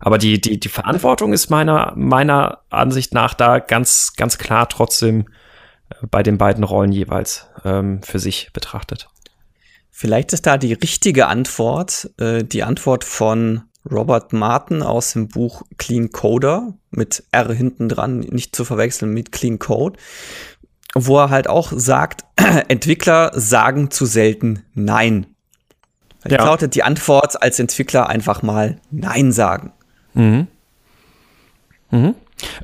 Aber die, die, die Verantwortung ist meiner, meiner Ansicht nach da ganz, ganz klar trotzdem äh, bei den beiden Rollen jeweils ähm, für sich betrachtet. Vielleicht ist da die richtige Antwort, äh, die Antwort von Robert Martin aus dem Buch Clean Coder mit R hinten dran, nicht zu verwechseln mit Clean Code, wo er halt auch sagt, Entwickler sagen zu selten Nein. Ja. lautet die Antwort als Entwickler einfach mal Nein sagen. Mhm. Mhm.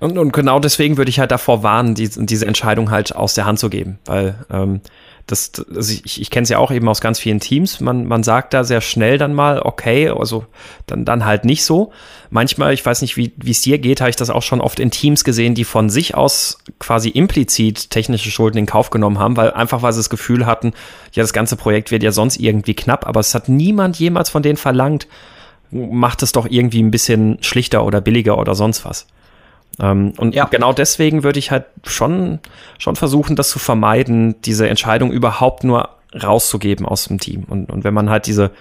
Und, und genau deswegen würde ich halt davor warnen, die, diese Entscheidung halt aus der Hand zu geben, weil ähm, das, also ich, ich kenne es ja auch eben aus ganz vielen Teams. Man, man sagt da sehr schnell dann mal, okay, also dann, dann halt nicht so. Manchmal, ich weiß nicht, wie es dir geht, habe ich das auch schon oft in Teams gesehen, die von sich aus quasi implizit technische Schulden in Kauf genommen haben, weil einfach weil sie das Gefühl hatten, ja, das ganze Projekt wird ja sonst irgendwie knapp, aber es hat niemand jemals von denen verlangt, macht es doch irgendwie ein bisschen schlichter oder billiger oder sonst was. Ähm, und ja. genau deswegen würde ich halt schon, schon versuchen, das zu vermeiden, diese Entscheidung überhaupt nur rauszugeben aus dem Team. Und, und wenn man halt diese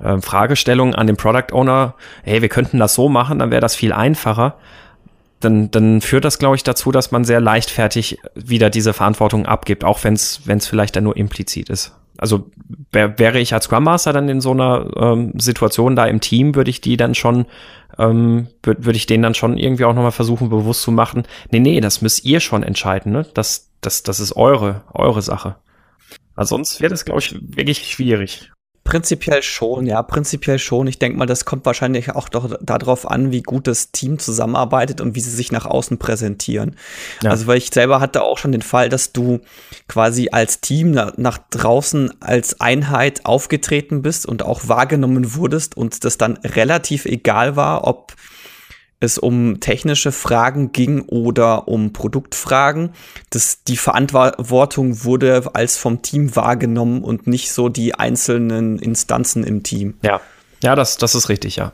äh, Fragestellung an den Product Owner, hey, wir könnten das so machen, dann wäre das viel einfacher. Dann, dann führt das, glaube ich, dazu, dass man sehr leichtfertig wieder diese Verantwortung abgibt, auch wenn es vielleicht dann nur implizit ist also wär, wäre ich als Scrum Master dann in so einer ähm, Situation da im Team, würde ich die dann schon, ähm, würde würd ich denen dann schon irgendwie auch nochmal versuchen, bewusst zu machen, nee, nee, das müsst ihr schon entscheiden, ne? Das, das, das ist eure, eure Sache. Also sonst wäre das, glaube ich, wirklich schwierig. Prinzipiell schon, ja, prinzipiell schon. Ich denke mal, das kommt wahrscheinlich auch doch darauf an, wie gut das Team zusammenarbeitet und wie sie sich nach außen präsentieren. Ja. Also, weil ich selber hatte auch schon den Fall, dass du quasi als Team nach, nach draußen als Einheit aufgetreten bist und auch wahrgenommen wurdest und das dann relativ egal war, ob es um technische Fragen ging oder um Produktfragen. Das, die Verantwortung wurde als vom Team wahrgenommen und nicht so die einzelnen Instanzen im Team. Ja, ja, das, das ist richtig, ja.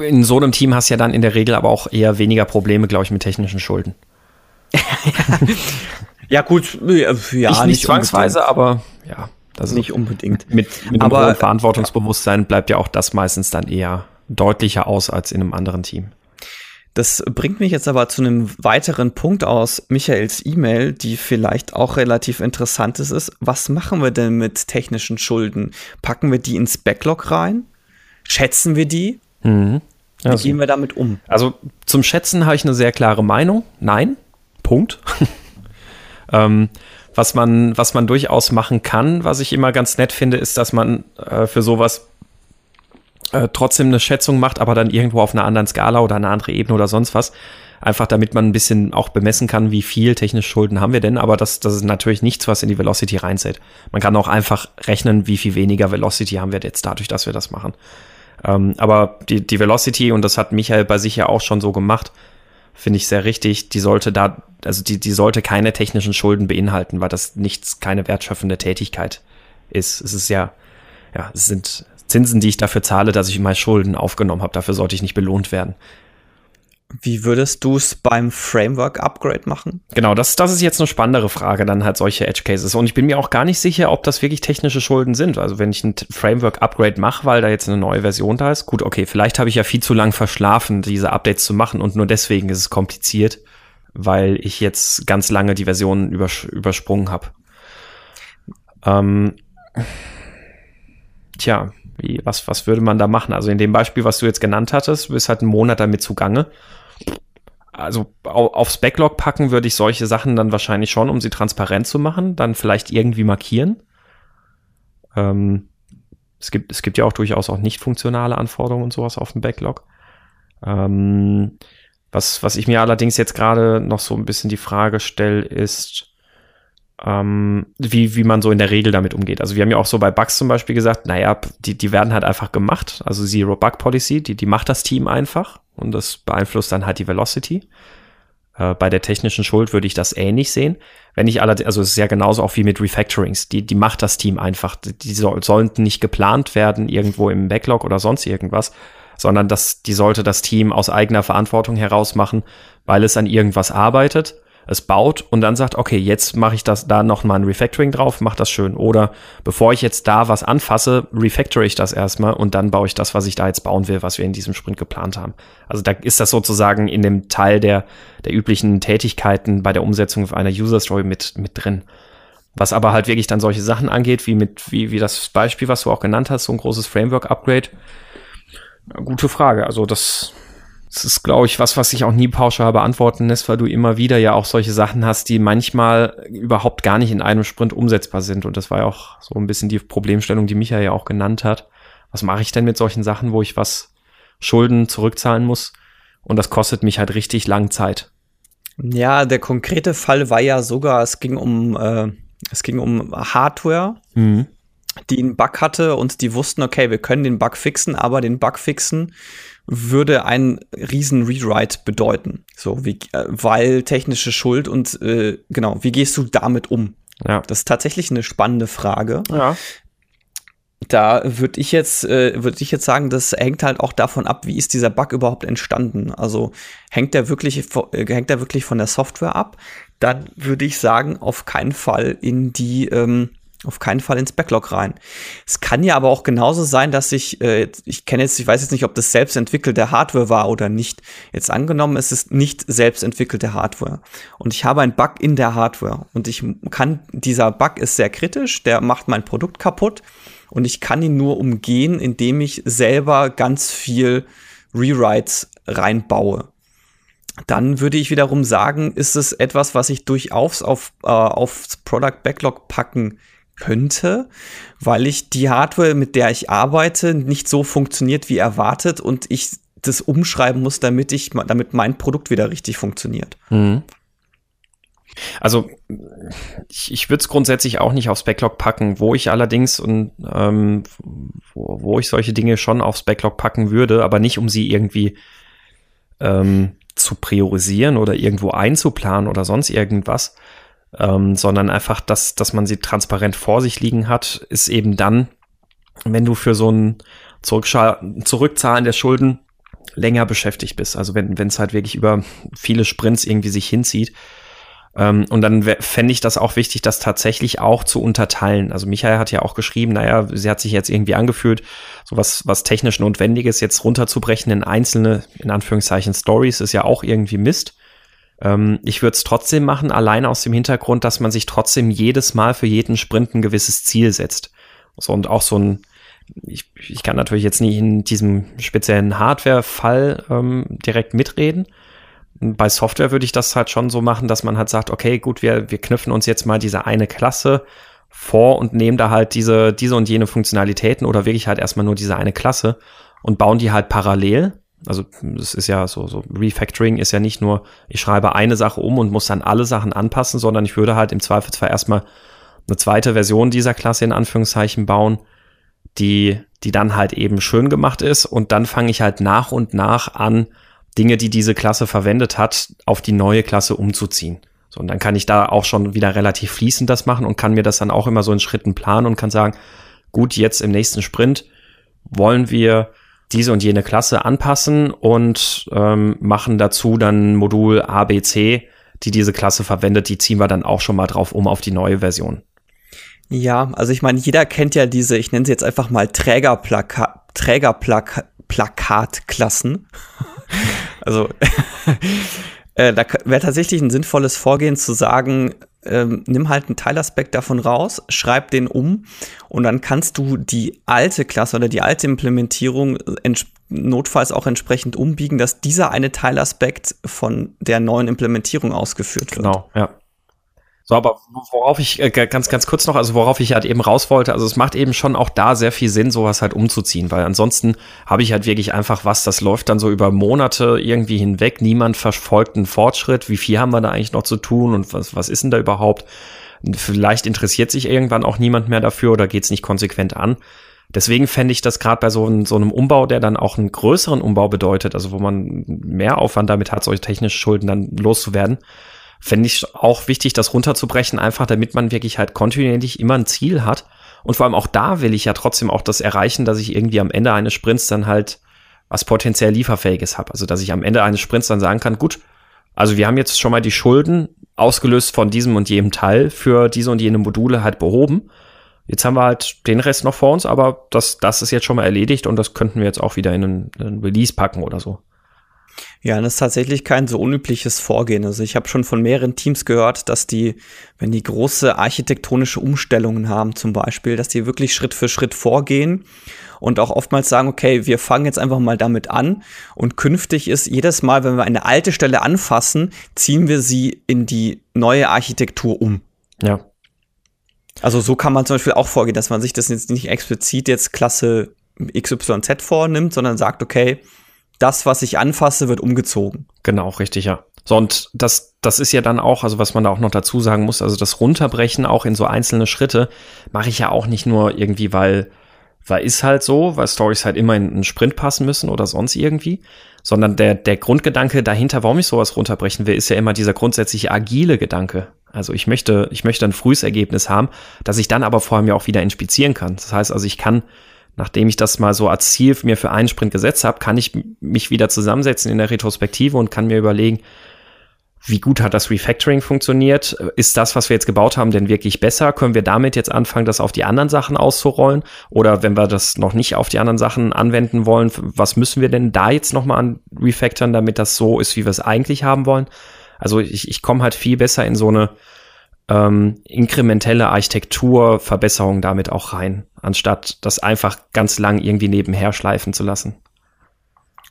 In so einem Team hast du ja dann in der Regel aber auch eher weniger Probleme, glaube ich, mit technischen Schulden. ja, gut, ja, nicht, nicht, zwangsweise, aber ja. Das nicht unbedingt. Mit, mit aber, einem Verantwortungsbewusstsein bleibt ja auch das meistens dann eher deutlicher aus als in einem anderen Team. Das bringt mich jetzt aber zu einem weiteren Punkt aus Michaels E-Mail, die vielleicht auch relativ interessant ist. Was machen wir denn mit technischen Schulden? Packen wir die ins Backlog rein? Schätzen wir die? Mhm. Wie also, gehen wir damit um? Also zum Schätzen habe ich eine sehr klare Meinung. Nein. Punkt. ähm, was man, was man durchaus machen kann, was ich immer ganz nett finde, ist, dass man äh, für sowas äh, trotzdem eine Schätzung macht, aber dann irgendwo auf einer anderen Skala oder einer anderen Ebene oder sonst was. Einfach damit man ein bisschen auch bemessen kann, wie viel technische Schulden haben wir denn, aber das, das ist natürlich nichts, was in die Velocity reinzählt. Man kann auch einfach rechnen, wie viel weniger Velocity haben wir jetzt dadurch, dass wir das machen. Ähm, aber die, die Velocity, und das hat Michael bei sich ja auch schon so gemacht, finde ich sehr richtig. Die sollte da, also die, die sollte keine technischen Schulden beinhalten, weil das nichts, keine wertschöpfende Tätigkeit ist. Es ist ja, ja, es sind Zinsen, die ich dafür zahle, dass ich mal Schulden aufgenommen habe. Dafür sollte ich nicht belohnt werden. Wie würdest du es beim Framework-Upgrade machen? Genau, das, das ist jetzt eine spannendere Frage, dann halt solche Edge Cases. Und ich bin mir auch gar nicht sicher, ob das wirklich technische Schulden sind. Also wenn ich ein Framework-Upgrade mache, weil da jetzt eine neue Version da ist, gut, okay, vielleicht habe ich ja viel zu lang verschlafen, diese Updates zu machen und nur deswegen ist es kompliziert, weil ich jetzt ganz lange die Versionen übers übersprungen habe. Ähm, tja, wie, was, was würde man da machen? Also in dem Beispiel, was du jetzt genannt hattest, bist halt einen Monat damit zugange also aufs Backlog packen würde ich solche Sachen dann wahrscheinlich schon, um sie transparent zu machen, dann vielleicht irgendwie markieren. Ähm, es gibt, es gibt ja auch durchaus auch nicht funktionale Anforderungen und sowas auf dem Backlog. Ähm, was, was ich mir allerdings jetzt gerade noch so ein bisschen die Frage stelle, ist, ähm, wie, wie man so in der Regel damit umgeht. Also wir haben ja auch so bei Bugs zum Beispiel gesagt, naja, die, die werden halt einfach gemacht. Also Zero Bug Policy, die, die macht das Team einfach und das beeinflusst dann halt die Velocity. Äh, bei der technischen Schuld würde ich das ähnlich sehen. Wenn ich allerdings, also es ist ja genauso auch wie mit Refactorings, die, die macht das Team einfach. Die soll, sollten nicht geplant werden irgendwo im Backlog oder sonst irgendwas, sondern das, die sollte das Team aus eigener Verantwortung heraus machen, weil es an irgendwas arbeitet es baut und dann sagt, okay, jetzt mache ich das da noch mal ein Refactoring drauf, mach das schön. Oder bevor ich jetzt da was anfasse, refactore ich das erstmal und dann baue ich das, was ich da jetzt bauen will, was wir in diesem Sprint geplant haben. Also da ist das sozusagen in dem Teil der, der üblichen Tätigkeiten bei der Umsetzung einer User Story mit, mit drin. Was aber halt wirklich dann solche Sachen angeht, wie mit, wie, wie das Beispiel, was du auch genannt hast, so ein großes Framework-Upgrade. Gute Frage. Also das, das ist, glaube ich, was, was sich auch nie pauschal beantworten lässt, weil du immer wieder ja auch solche Sachen hast, die manchmal überhaupt gar nicht in einem Sprint umsetzbar sind. Und das war ja auch so ein bisschen die Problemstellung, die Michael ja auch genannt hat. Was mache ich denn mit solchen Sachen, wo ich was Schulden zurückzahlen muss? Und das kostet mich halt richtig lang Zeit. Ja, der konkrete Fall war ja sogar, es ging um, äh, es ging um Hardware. Mhm die einen Bug hatte und die wussten, okay, wir können den Bug fixen, aber den Bug fixen würde ein riesen Rewrite bedeuten. So, wie, äh, weil technische Schuld und äh, genau, wie gehst du damit um? Ja. Das ist tatsächlich eine spannende Frage. Ja. Da würde ich jetzt, äh, würde ich jetzt sagen, das hängt halt auch davon ab, wie ist dieser Bug überhaupt entstanden. Also hängt der wirklich, äh, hängt der wirklich von der Software ab? Dann würde ich sagen, auf keinen Fall in die ähm, auf keinen Fall ins Backlog rein. Es kann ja aber auch genauso sein, dass ich, äh, ich kenne jetzt, ich weiß jetzt nicht, ob das selbst entwickelte Hardware war oder nicht. Jetzt angenommen, es ist nicht selbst entwickelte Hardware. Und ich habe einen Bug in der Hardware. Und ich kann, dieser Bug ist sehr kritisch, der macht mein Produkt kaputt. Und ich kann ihn nur umgehen, indem ich selber ganz viel Rewrites reinbaue dann würde ich wiederum sagen, ist es etwas, was ich durchaus auf, äh, aufs Product Backlog packen könnte, weil ich die Hardware, mit der ich arbeite, nicht so funktioniert wie erwartet und ich das umschreiben muss, damit ich, damit mein Produkt wieder richtig funktioniert. Mhm. Also ich, ich würde es grundsätzlich auch nicht aufs Backlog packen, wo ich allerdings und ähm, wo, wo ich solche Dinge schon aufs Backlog packen würde, aber nicht um sie irgendwie ähm, zu priorisieren oder irgendwo einzuplanen oder sonst irgendwas, ähm, sondern einfach, dass, dass man sie transparent vor sich liegen hat, ist eben dann, wenn du für so ein Zurückzahlen der Schulden länger beschäftigt bist. Also wenn es halt wirklich über viele Sprints irgendwie sich hinzieht. Ähm, und dann fände ich das auch wichtig, das tatsächlich auch zu unterteilen. Also Michael hat ja auch geschrieben, naja, sie hat sich jetzt irgendwie angefühlt, so was, was technisch Notwendiges jetzt runterzubrechen in einzelne, in Anführungszeichen, Stories ist ja auch irgendwie Mist. Ähm, ich würde es trotzdem machen, allein aus dem Hintergrund, dass man sich trotzdem jedes Mal für jeden Sprint ein gewisses Ziel setzt. So, und auch so ein, ich, ich kann natürlich jetzt nicht in diesem speziellen Hardware-Fall ähm, direkt mitreden. Bei Software würde ich das halt schon so machen, dass man halt sagt, okay, gut, wir, wir knüpfen uns jetzt mal diese eine Klasse vor und nehmen da halt diese, diese und jene Funktionalitäten oder wirklich halt erstmal nur diese eine Klasse und bauen die halt parallel also es ist ja so, so Refactoring ist ja nicht nur, ich schreibe eine Sache um und muss dann alle Sachen anpassen, sondern ich würde halt im Zweifelsfall erstmal eine zweite Version dieser Klasse in Anführungszeichen bauen, die, die dann halt eben schön gemacht ist und dann fange ich halt nach und nach an, Dinge, die diese Klasse verwendet hat, auf die neue Klasse umzuziehen. So, und dann kann ich da auch schon wieder relativ fließend das machen und kann mir das dann auch immer so in Schritten planen und kann sagen, gut, jetzt im nächsten Sprint wollen wir diese und jene Klasse anpassen und ähm, machen dazu dann Modul A, die diese Klasse verwendet, die ziehen wir dann auch schon mal drauf um auf die neue Version. Ja, also ich meine, jeder kennt ja diese, ich nenne sie jetzt einfach mal Trägerplaka Trägerplakatklassen. also äh, da wäre tatsächlich ein sinnvolles Vorgehen zu sagen, ähm, nimm halt einen Teilaspekt davon raus, schreib den um und dann kannst du die alte Klasse oder die alte Implementierung äh, notfalls auch entsprechend umbiegen, dass dieser eine Teilaspekt von der neuen Implementierung ausgeführt wird. Genau, ja. So, aber worauf ich äh, ganz, ganz kurz noch, also worauf ich halt eben raus wollte, also es macht eben schon auch da sehr viel Sinn, sowas halt umzuziehen, weil ansonsten habe ich halt wirklich einfach was, das läuft dann so über Monate irgendwie hinweg, niemand verfolgt einen Fortschritt, wie viel haben wir da eigentlich noch zu tun und was, was ist denn da überhaupt? Vielleicht interessiert sich irgendwann auch niemand mehr dafür oder geht es nicht konsequent an. Deswegen fände ich das gerade bei so, ein, so, einem Umbau, der dann auch einen größeren Umbau bedeutet, also wo man mehr Aufwand damit hat, solche technische Schulden dann loszuwerden, fände ich auch wichtig, das runterzubrechen, einfach damit man wirklich halt kontinuierlich immer ein Ziel hat. Und vor allem auch da will ich ja trotzdem auch das erreichen, dass ich irgendwie am Ende eines Sprints dann halt was potenziell lieferfähiges habe. Also dass ich am Ende eines Sprints dann sagen kann, gut, also wir haben jetzt schon mal die Schulden ausgelöst von diesem und jenem Teil für diese und jene Module halt behoben. Jetzt haben wir halt den Rest noch vor uns, aber das, das ist jetzt schon mal erledigt und das könnten wir jetzt auch wieder in einen, einen Release packen oder so. Ja, das ist tatsächlich kein so unübliches Vorgehen. Also ich habe schon von mehreren Teams gehört, dass die, wenn die große architektonische Umstellungen haben zum Beispiel, dass die wirklich Schritt für Schritt vorgehen und auch oftmals sagen, okay, wir fangen jetzt einfach mal damit an und künftig ist jedes Mal, wenn wir eine alte Stelle anfassen, ziehen wir sie in die neue Architektur um. Ja. Also so kann man zum Beispiel auch vorgehen, dass man sich das jetzt nicht explizit jetzt Klasse XYZ vornimmt, sondern sagt, okay, das, was ich anfasse, wird umgezogen. Genau, richtig, ja. So, und das, das ist ja dann auch, also was man da auch noch dazu sagen muss, also das Runterbrechen auch in so einzelne Schritte mache ich ja auch nicht nur irgendwie, weil, weil ist halt so, weil Stories halt immer in einen Sprint passen müssen oder sonst irgendwie, sondern der, der Grundgedanke dahinter, warum ich sowas runterbrechen will, ist ja immer dieser grundsätzliche agile Gedanke. Also ich möchte, ich möchte ein frühes Ergebnis haben, das ich dann aber vor allem ja auch wieder inspizieren kann. Das heißt also, ich kann nachdem ich das mal so als Ziel mir für einen Sprint gesetzt habe, kann ich mich wieder zusammensetzen in der Retrospektive und kann mir überlegen, wie gut hat das Refactoring funktioniert? Ist das, was wir jetzt gebaut haben, denn wirklich besser? Können wir damit jetzt anfangen, das auf die anderen Sachen auszurollen? Oder wenn wir das noch nicht auf die anderen Sachen anwenden wollen, was müssen wir denn da jetzt nochmal an refactoren, damit das so ist, wie wir es eigentlich haben wollen? Also ich, ich komme halt viel besser in so eine ähm, inkrementelle Architekturverbesserung damit auch rein, anstatt das einfach ganz lang irgendwie nebenher schleifen zu lassen.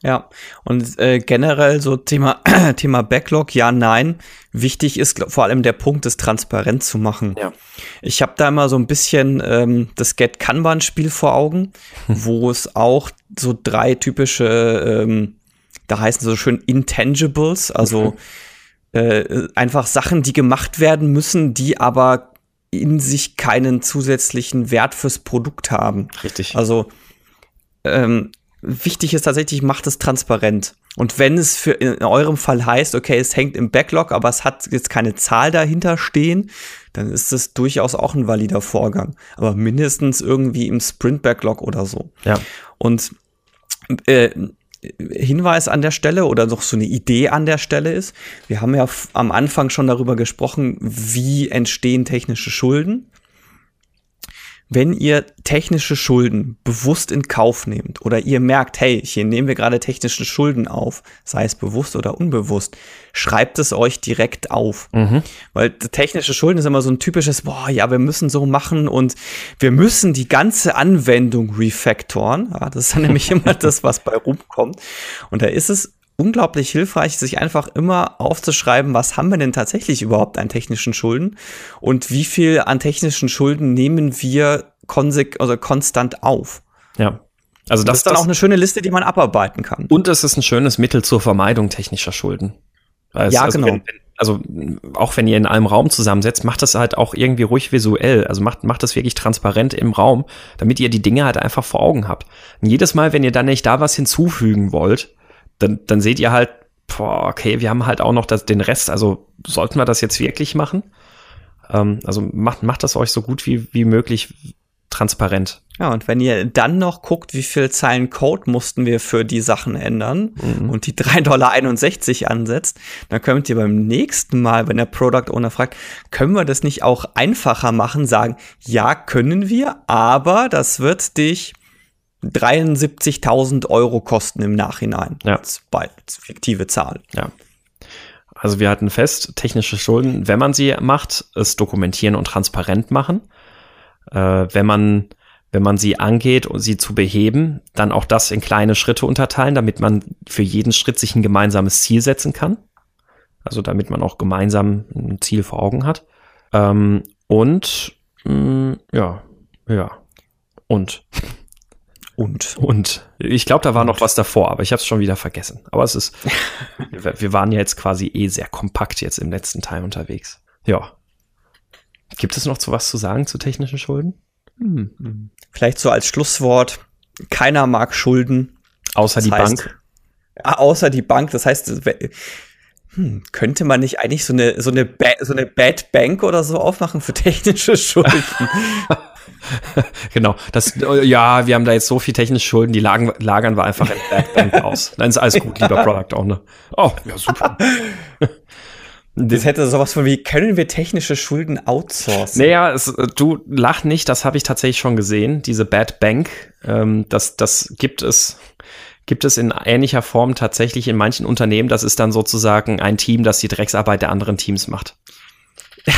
Ja, und äh, generell so Thema, Thema Backlog, ja, nein. Wichtig ist glaub, vor allem der Punkt, es transparent zu machen. Ja. Ich habe da immer so ein bisschen ähm, das Get Kanban-Spiel vor Augen, wo es auch so drei typische, ähm, da heißen so schön Intangibles, also okay äh, einfach Sachen, die gemacht werden müssen, die aber in sich keinen zusätzlichen Wert fürs Produkt haben. Richtig. Also ähm, wichtig ist tatsächlich, macht es transparent. Und wenn es für in eurem Fall heißt, okay, es hängt im Backlog, aber es hat jetzt keine Zahl dahinter stehen, dann ist es durchaus auch ein valider Vorgang. Aber mindestens irgendwie im Sprint-Backlog oder so. Ja. Und äh, Hinweis an der Stelle oder noch so eine Idee an der Stelle ist. Wir haben ja am Anfang schon darüber gesprochen, wie entstehen technische Schulden wenn ihr technische Schulden bewusst in Kauf nehmt oder ihr merkt, hey, hier nehmen wir gerade technische Schulden auf, sei es bewusst oder unbewusst, schreibt es euch direkt auf. Mhm. Weil technische Schulden ist immer so ein typisches, boah, ja, wir müssen so machen und wir müssen die ganze Anwendung refactoren. Ja, das ist dann nämlich immer das, was bei rumkommt. Und da ist es unglaublich hilfreich, sich einfach immer aufzuschreiben, was haben wir denn tatsächlich überhaupt an technischen Schulden und wie viel an technischen Schulden nehmen wir also konstant auf. Ja. Also das, das ist dann das auch eine schöne Liste, die man abarbeiten kann. Und es ist ein schönes Mittel zur Vermeidung technischer Schulden. Es, ja, also genau. Wenn, also auch wenn ihr in einem Raum zusammensetzt, macht das halt auch irgendwie ruhig visuell. Also macht, macht das wirklich transparent im Raum, damit ihr die Dinge halt einfach vor Augen habt. Und jedes Mal, wenn ihr dann nicht da was hinzufügen wollt, dann, dann seht ihr halt, boah, okay, wir haben halt auch noch das, den Rest, also sollten wir das jetzt wirklich machen? Ähm, also macht, macht das euch so gut wie, wie möglich transparent. Ja, und wenn ihr dann noch guckt, wie viel Zeilen Code mussten wir für die Sachen ändern mhm. und die 3,61 Dollar ansetzt, dann könnt ihr beim nächsten Mal, wenn der Product Owner fragt, können wir das nicht auch einfacher machen, sagen, ja, können wir, aber das wird dich 73.000 Euro kosten im Nachhinein. Ja. Als, als fiktive Zahl. Ja. Also wir hatten fest, technische Schulden, wenn man sie macht, es dokumentieren und transparent machen. Äh, wenn man wenn man sie angeht, um sie zu beheben, dann auch das in kleine Schritte unterteilen, damit man für jeden Schritt sich ein gemeinsames Ziel setzen kann. Also damit man auch gemeinsam ein Ziel vor Augen hat. Ähm, und mh, mm, ja, ja. Und. Und. Und. Ich glaube, da war und. noch was davor, aber ich habe es schon wieder vergessen. Aber es ist, wir waren ja jetzt quasi eh sehr kompakt jetzt im letzten Teil unterwegs. Ja. Gibt es noch zu was zu sagen zu technischen Schulden? Hm. Vielleicht so als Schlusswort, keiner mag Schulden. Außer das die heißt, Bank. Außer die Bank. Das heißt, hm, könnte man nicht eigentlich so eine, so eine, ba so eine Bad Bank oder so aufmachen für technische Schulden? genau. Das, ja, wir haben da jetzt so viel technische Schulden, die lagen, lagern wir einfach in Bad Bank aus. Dann ist alles gut, lieber Product Owner. Oh, ja, super. Das hätte sowas von wie, können wir technische Schulden outsourcen? Naja, es, du lach nicht, das habe ich tatsächlich schon gesehen, diese Bad Bank. Ähm, das, das gibt es, gibt es in ähnlicher Form tatsächlich in manchen Unternehmen. Das ist dann sozusagen ein Team, das die Drecksarbeit der anderen Teams macht. Ja,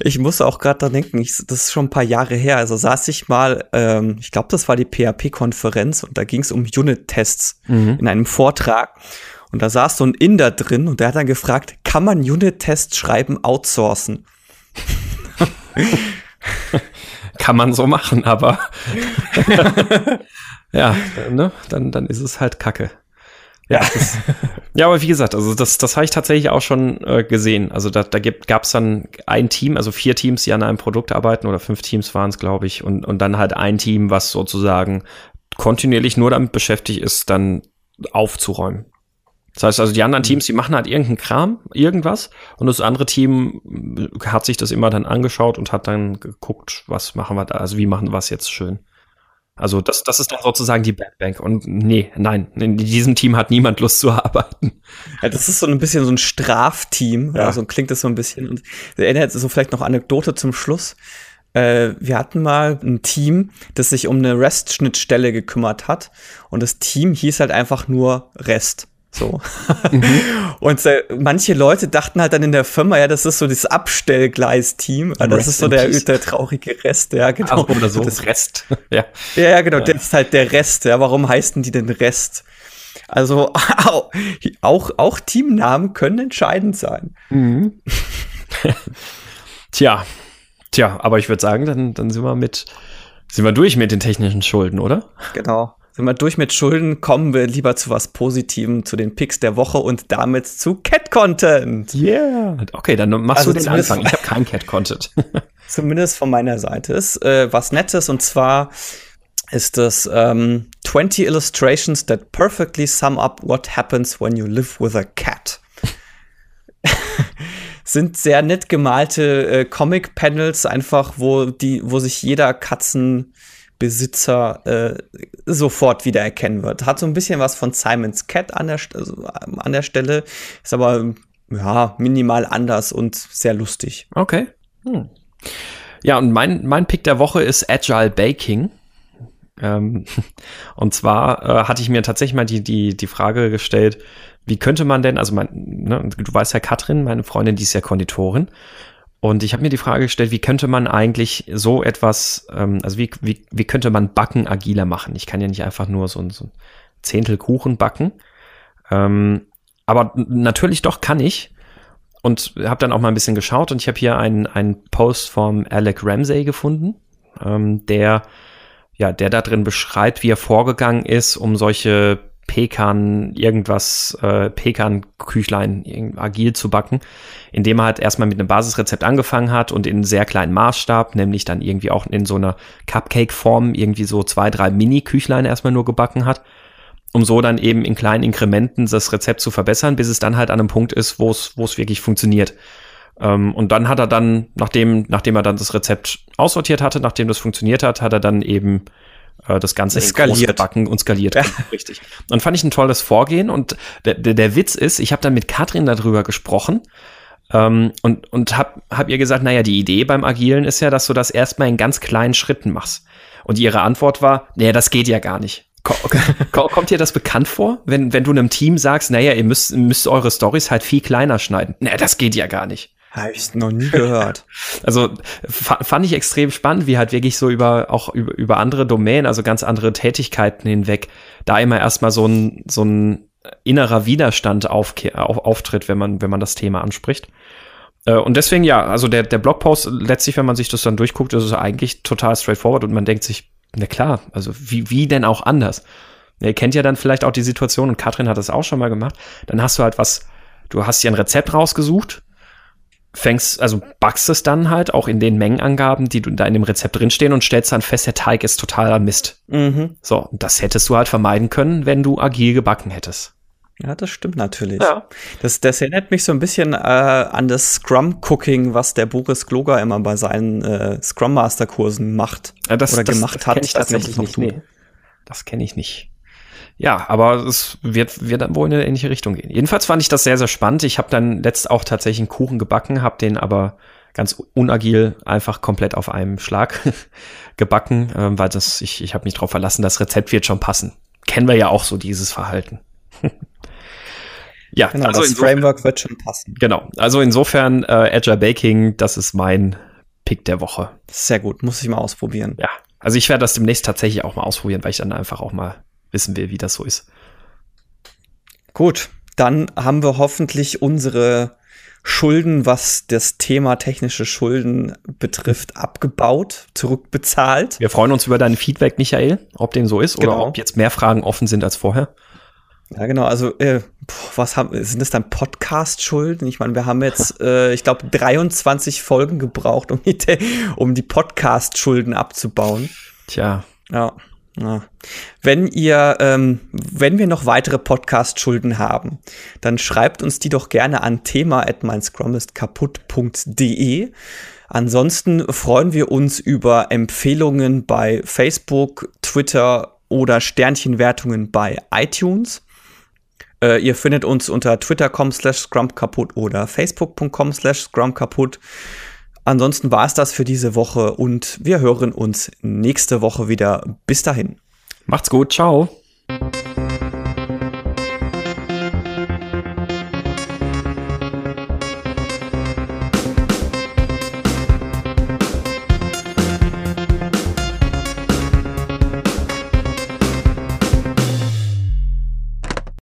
ich muss auch gerade da denken, ich, das ist schon ein paar Jahre her. Also saß ich mal, ähm, ich glaube, das war die PHP-Konferenz und da ging es um Unit-Tests mhm. in einem Vortrag. Und da saß so ein Inder drin und der hat dann gefragt, kann man Unit-Tests schreiben outsourcen? kann man so machen, aber ja, ne, dann, dann ist es halt Kacke. Ja, das, ja, aber wie gesagt, also das, das habe ich tatsächlich auch schon äh, gesehen. Also da, da gab es dann ein Team, also vier Teams, die an einem Produkt arbeiten oder fünf Teams waren es, glaube ich, und, und dann halt ein Team, was sozusagen kontinuierlich nur damit beschäftigt ist, dann aufzuräumen. Das heißt also, die anderen Teams, die machen halt irgendeinen Kram, irgendwas, und das andere Team hat sich das immer dann angeschaut und hat dann geguckt, was machen wir da, also wie machen wir es jetzt schön. Also das, das ist dann sozusagen die Bad Bank. Und nee, nein, in diesem Team hat niemand Lust zu arbeiten. Ja, das ist so ein bisschen so ein Strafteam. Ja. Also klingt das so ein bisschen. Und erinnert so vielleicht noch Anekdote zum Schluss. Äh, wir hatten mal ein Team, das sich um eine REST-Schnittstelle gekümmert hat. Und das Team hieß halt einfach nur REST. So. Mhm. Und äh, manche Leute dachten halt dann in der Firma, ja, das ist so das Abstellgleis-Team. Das Rest ist so der, der traurige Rest, ja, genau. Ach, oder so, das Rest. ja. ja, ja, genau, ja. das ist halt der Rest. Ja, warum heißen die denn Rest? Also auch, auch Teamnamen können entscheidend sein. Mhm. Tja, tja, aber ich würde sagen, dann, dann sind wir mit, sind wir durch mit den technischen Schulden, oder? Genau sind wir durch mit Schulden, kommen wir lieber zu was Positivem, zu den Picks der Woche und damit zu Cat-Content. Yeah. Okay, dann machst also du den Anfang. Ich habe kein Cat-Content. zumindest von meiner Seite ist äh, was Nettes und zwar ist es ähm, 20 Illustrations that perfectly sum up what happens when you live with a cat. sind sehr nett gemalte äh, Comic-Panels, einfach, wo die, wo sich jeder Katzen Besitzer äh, sofort wiedererkennen wird. Hat so ein bisschen was von Simon's Cat an der, also, an der Stelle, ist aber ja minimal anders und sehr lustig. Okay. Hm. Ja, und mein, mein Pick der Woche ist Agile Baking. Ähm, und zwar äh, hatte ich mir tatsächlich mal die, die, die Frage gestellt, wie könnte man denn, also mein, ne, du weißt ja, Katrin, meine Freundin, die ist ja Konditorin. Und ich habe mir die Frage gestellt, wie könnte man eigentlich so etwas, ähm, also wie, wie, wie könnte man Backen agiler machen? Ich kann ja nicht einfach nur so so ein Zehntel Kuchen backen. Ähm, aber natürlich doch kann ich. Und habe dann auch mal ein bisschen geschaut und ich habe hier einen, einen Post vom Alec Ramsey gefunden, ähm, der ja, der da drin beschreibt, wie er vorgegangen ist, um solche Pekan, irgendwas, äh, Pekan-Küchlein agil zu backen, indem er halt erstmal mit einem Basisrezept angefangen hat und in sehr kleinen Maßstab, nämlich dann irgendwie auch in so einer Cupcake-Form irgendwie so zwei, drei Mini-Küchlein erstmal nur gebacken hat um so dann eben in kleinen Inkrementen das Rezept zu verbessern, bis es dann halt an einem Punkt ist, wo es, wo es wirklich funktioniert. Ähm, und dann hat er dann, nachdem, nachdem er dann das Rezept aussortiert hatte, nachdem das funktioniert hat, hat er dann eben äh, das Ganze skaliert. backen und skaliert. Ja. Richtig. Und fand ich ein tolles Vorgehen. Und der, der, der Witz ist, ich habe dann mit Katrin darüber gesprochen ähm, und, und hab, hab ihr gesagt, naja, die Idee beim Agilen ist ja, dass du das erstmal in ganz kleinen Schritten machst. Und ihre Antwort war, naja, das geht ja gar nicht. Kommt dir das bekannt vor, wenn, wenn du einem Team sagst, naja, ihr müsst, müsst eure Stories halt viel kleiner schneiden? Naja, das geht ja gar nicht. Habe ich noch nie gehört. Also fand ich extrem spannend, wie halt wirklich so über auch über, über andere Domänen, also ganz andere Tätigkeiten hinweg, da immer erstmal so ein so ein innerer Widerstand auf, auf, auftritt, wenn man wenn man das Thema anspricht. Äh, und deswegen ja, also der der Blogpost letztlich, wenn man sich das dann durchguckt, ist es eigentlich total straightforward und man denkt sich, na klar, also wie wie denn auch anders? Ihr kennt ja dann vielleicht auch die Situation und Katrin hat das auch schon mal gemacht. Dann hast du halt was, du hast dir ein Rezept rausgesucht fängst, also backst es dann halt auch in den Mengenangaben, die du da in dem Rezept drinstehen und stellst dann fest, der Teig ist totaler Mist. Mhm. So, das hättest du halt vermeiden können, wenn du agil gebacken hättest. Ja, das stimmt natürlich. Ja. Das, das erinnert mich so ein bisschen äh, an das Scrum-Cooking, was der Boris Gloger immer bei seinen äh, Scrum Master-Kursen macht. Ja, das, oder das, gemacht das hat. Ich tatsächlich nicht. Nee. Das kenne ich nicht. Ja, aber es wird, wird dann wohl in eine ähnliche Richtung gehen. Jedenfalls fand ich das sehr, sehr spannend. Ich habe dann letzt auch tatsächlich einen Kuchen gebacken, habe den aber ganz unagil einfach komplett auf einem Schlag gebacken, äh, weil das, ich, ich habe mich darauf verlassen, das Rezept wird schon passen. Kennen wir ja auch so dieses Verhalten. ja, genau, also das Framework wird schon passen. Genau, also insofern äh, Agile Baking, das ist mein Pick der Woche. Sehr gut, muss ich mal ausprobieren. Ja, also ich werde das demnächst tatsächlich auch mal ausprobieren, weil ich dann einfach auch mal wissen wir, wie das so ist. Gut, dann haben wir hoffentlich unsere Schulden, was das Thema technische Schulden betrifft, abgebaut, zurückbezahlt. Wir freuen uns über dein Feedback, Michael, ob dem so ist genau. oder ob jetzt mehr Fragen offen sind als vorher. Ja, genau. Also, äh, was haben, sind das dann Podcast-Schulden? Ich meine, wir haben jetzt, äh, ich glaube, 23 Folgen gebraucht, um die, um die Podcast-Schulden abzubauen. Tja. Ja. Ja. Wenn ihr, ähm, wenn wir noch weitere Podcast-Schulden haben, dann schreibt uns die doch gerne an thema at kaputt.de. Ansonsten freuen wir uns über Empfehlungen bei Facebook, Twitter oder Sternchenwertungen bei iTunes. Äh, ihr findet uns unter twitter.com slash scrumkaputt oder facebook.com slash scrumkaputt. Ansonsten war es das für diese Woche und wir hören uns nächste Woche wieder. Bis dahin. Macht's gut. Ciao.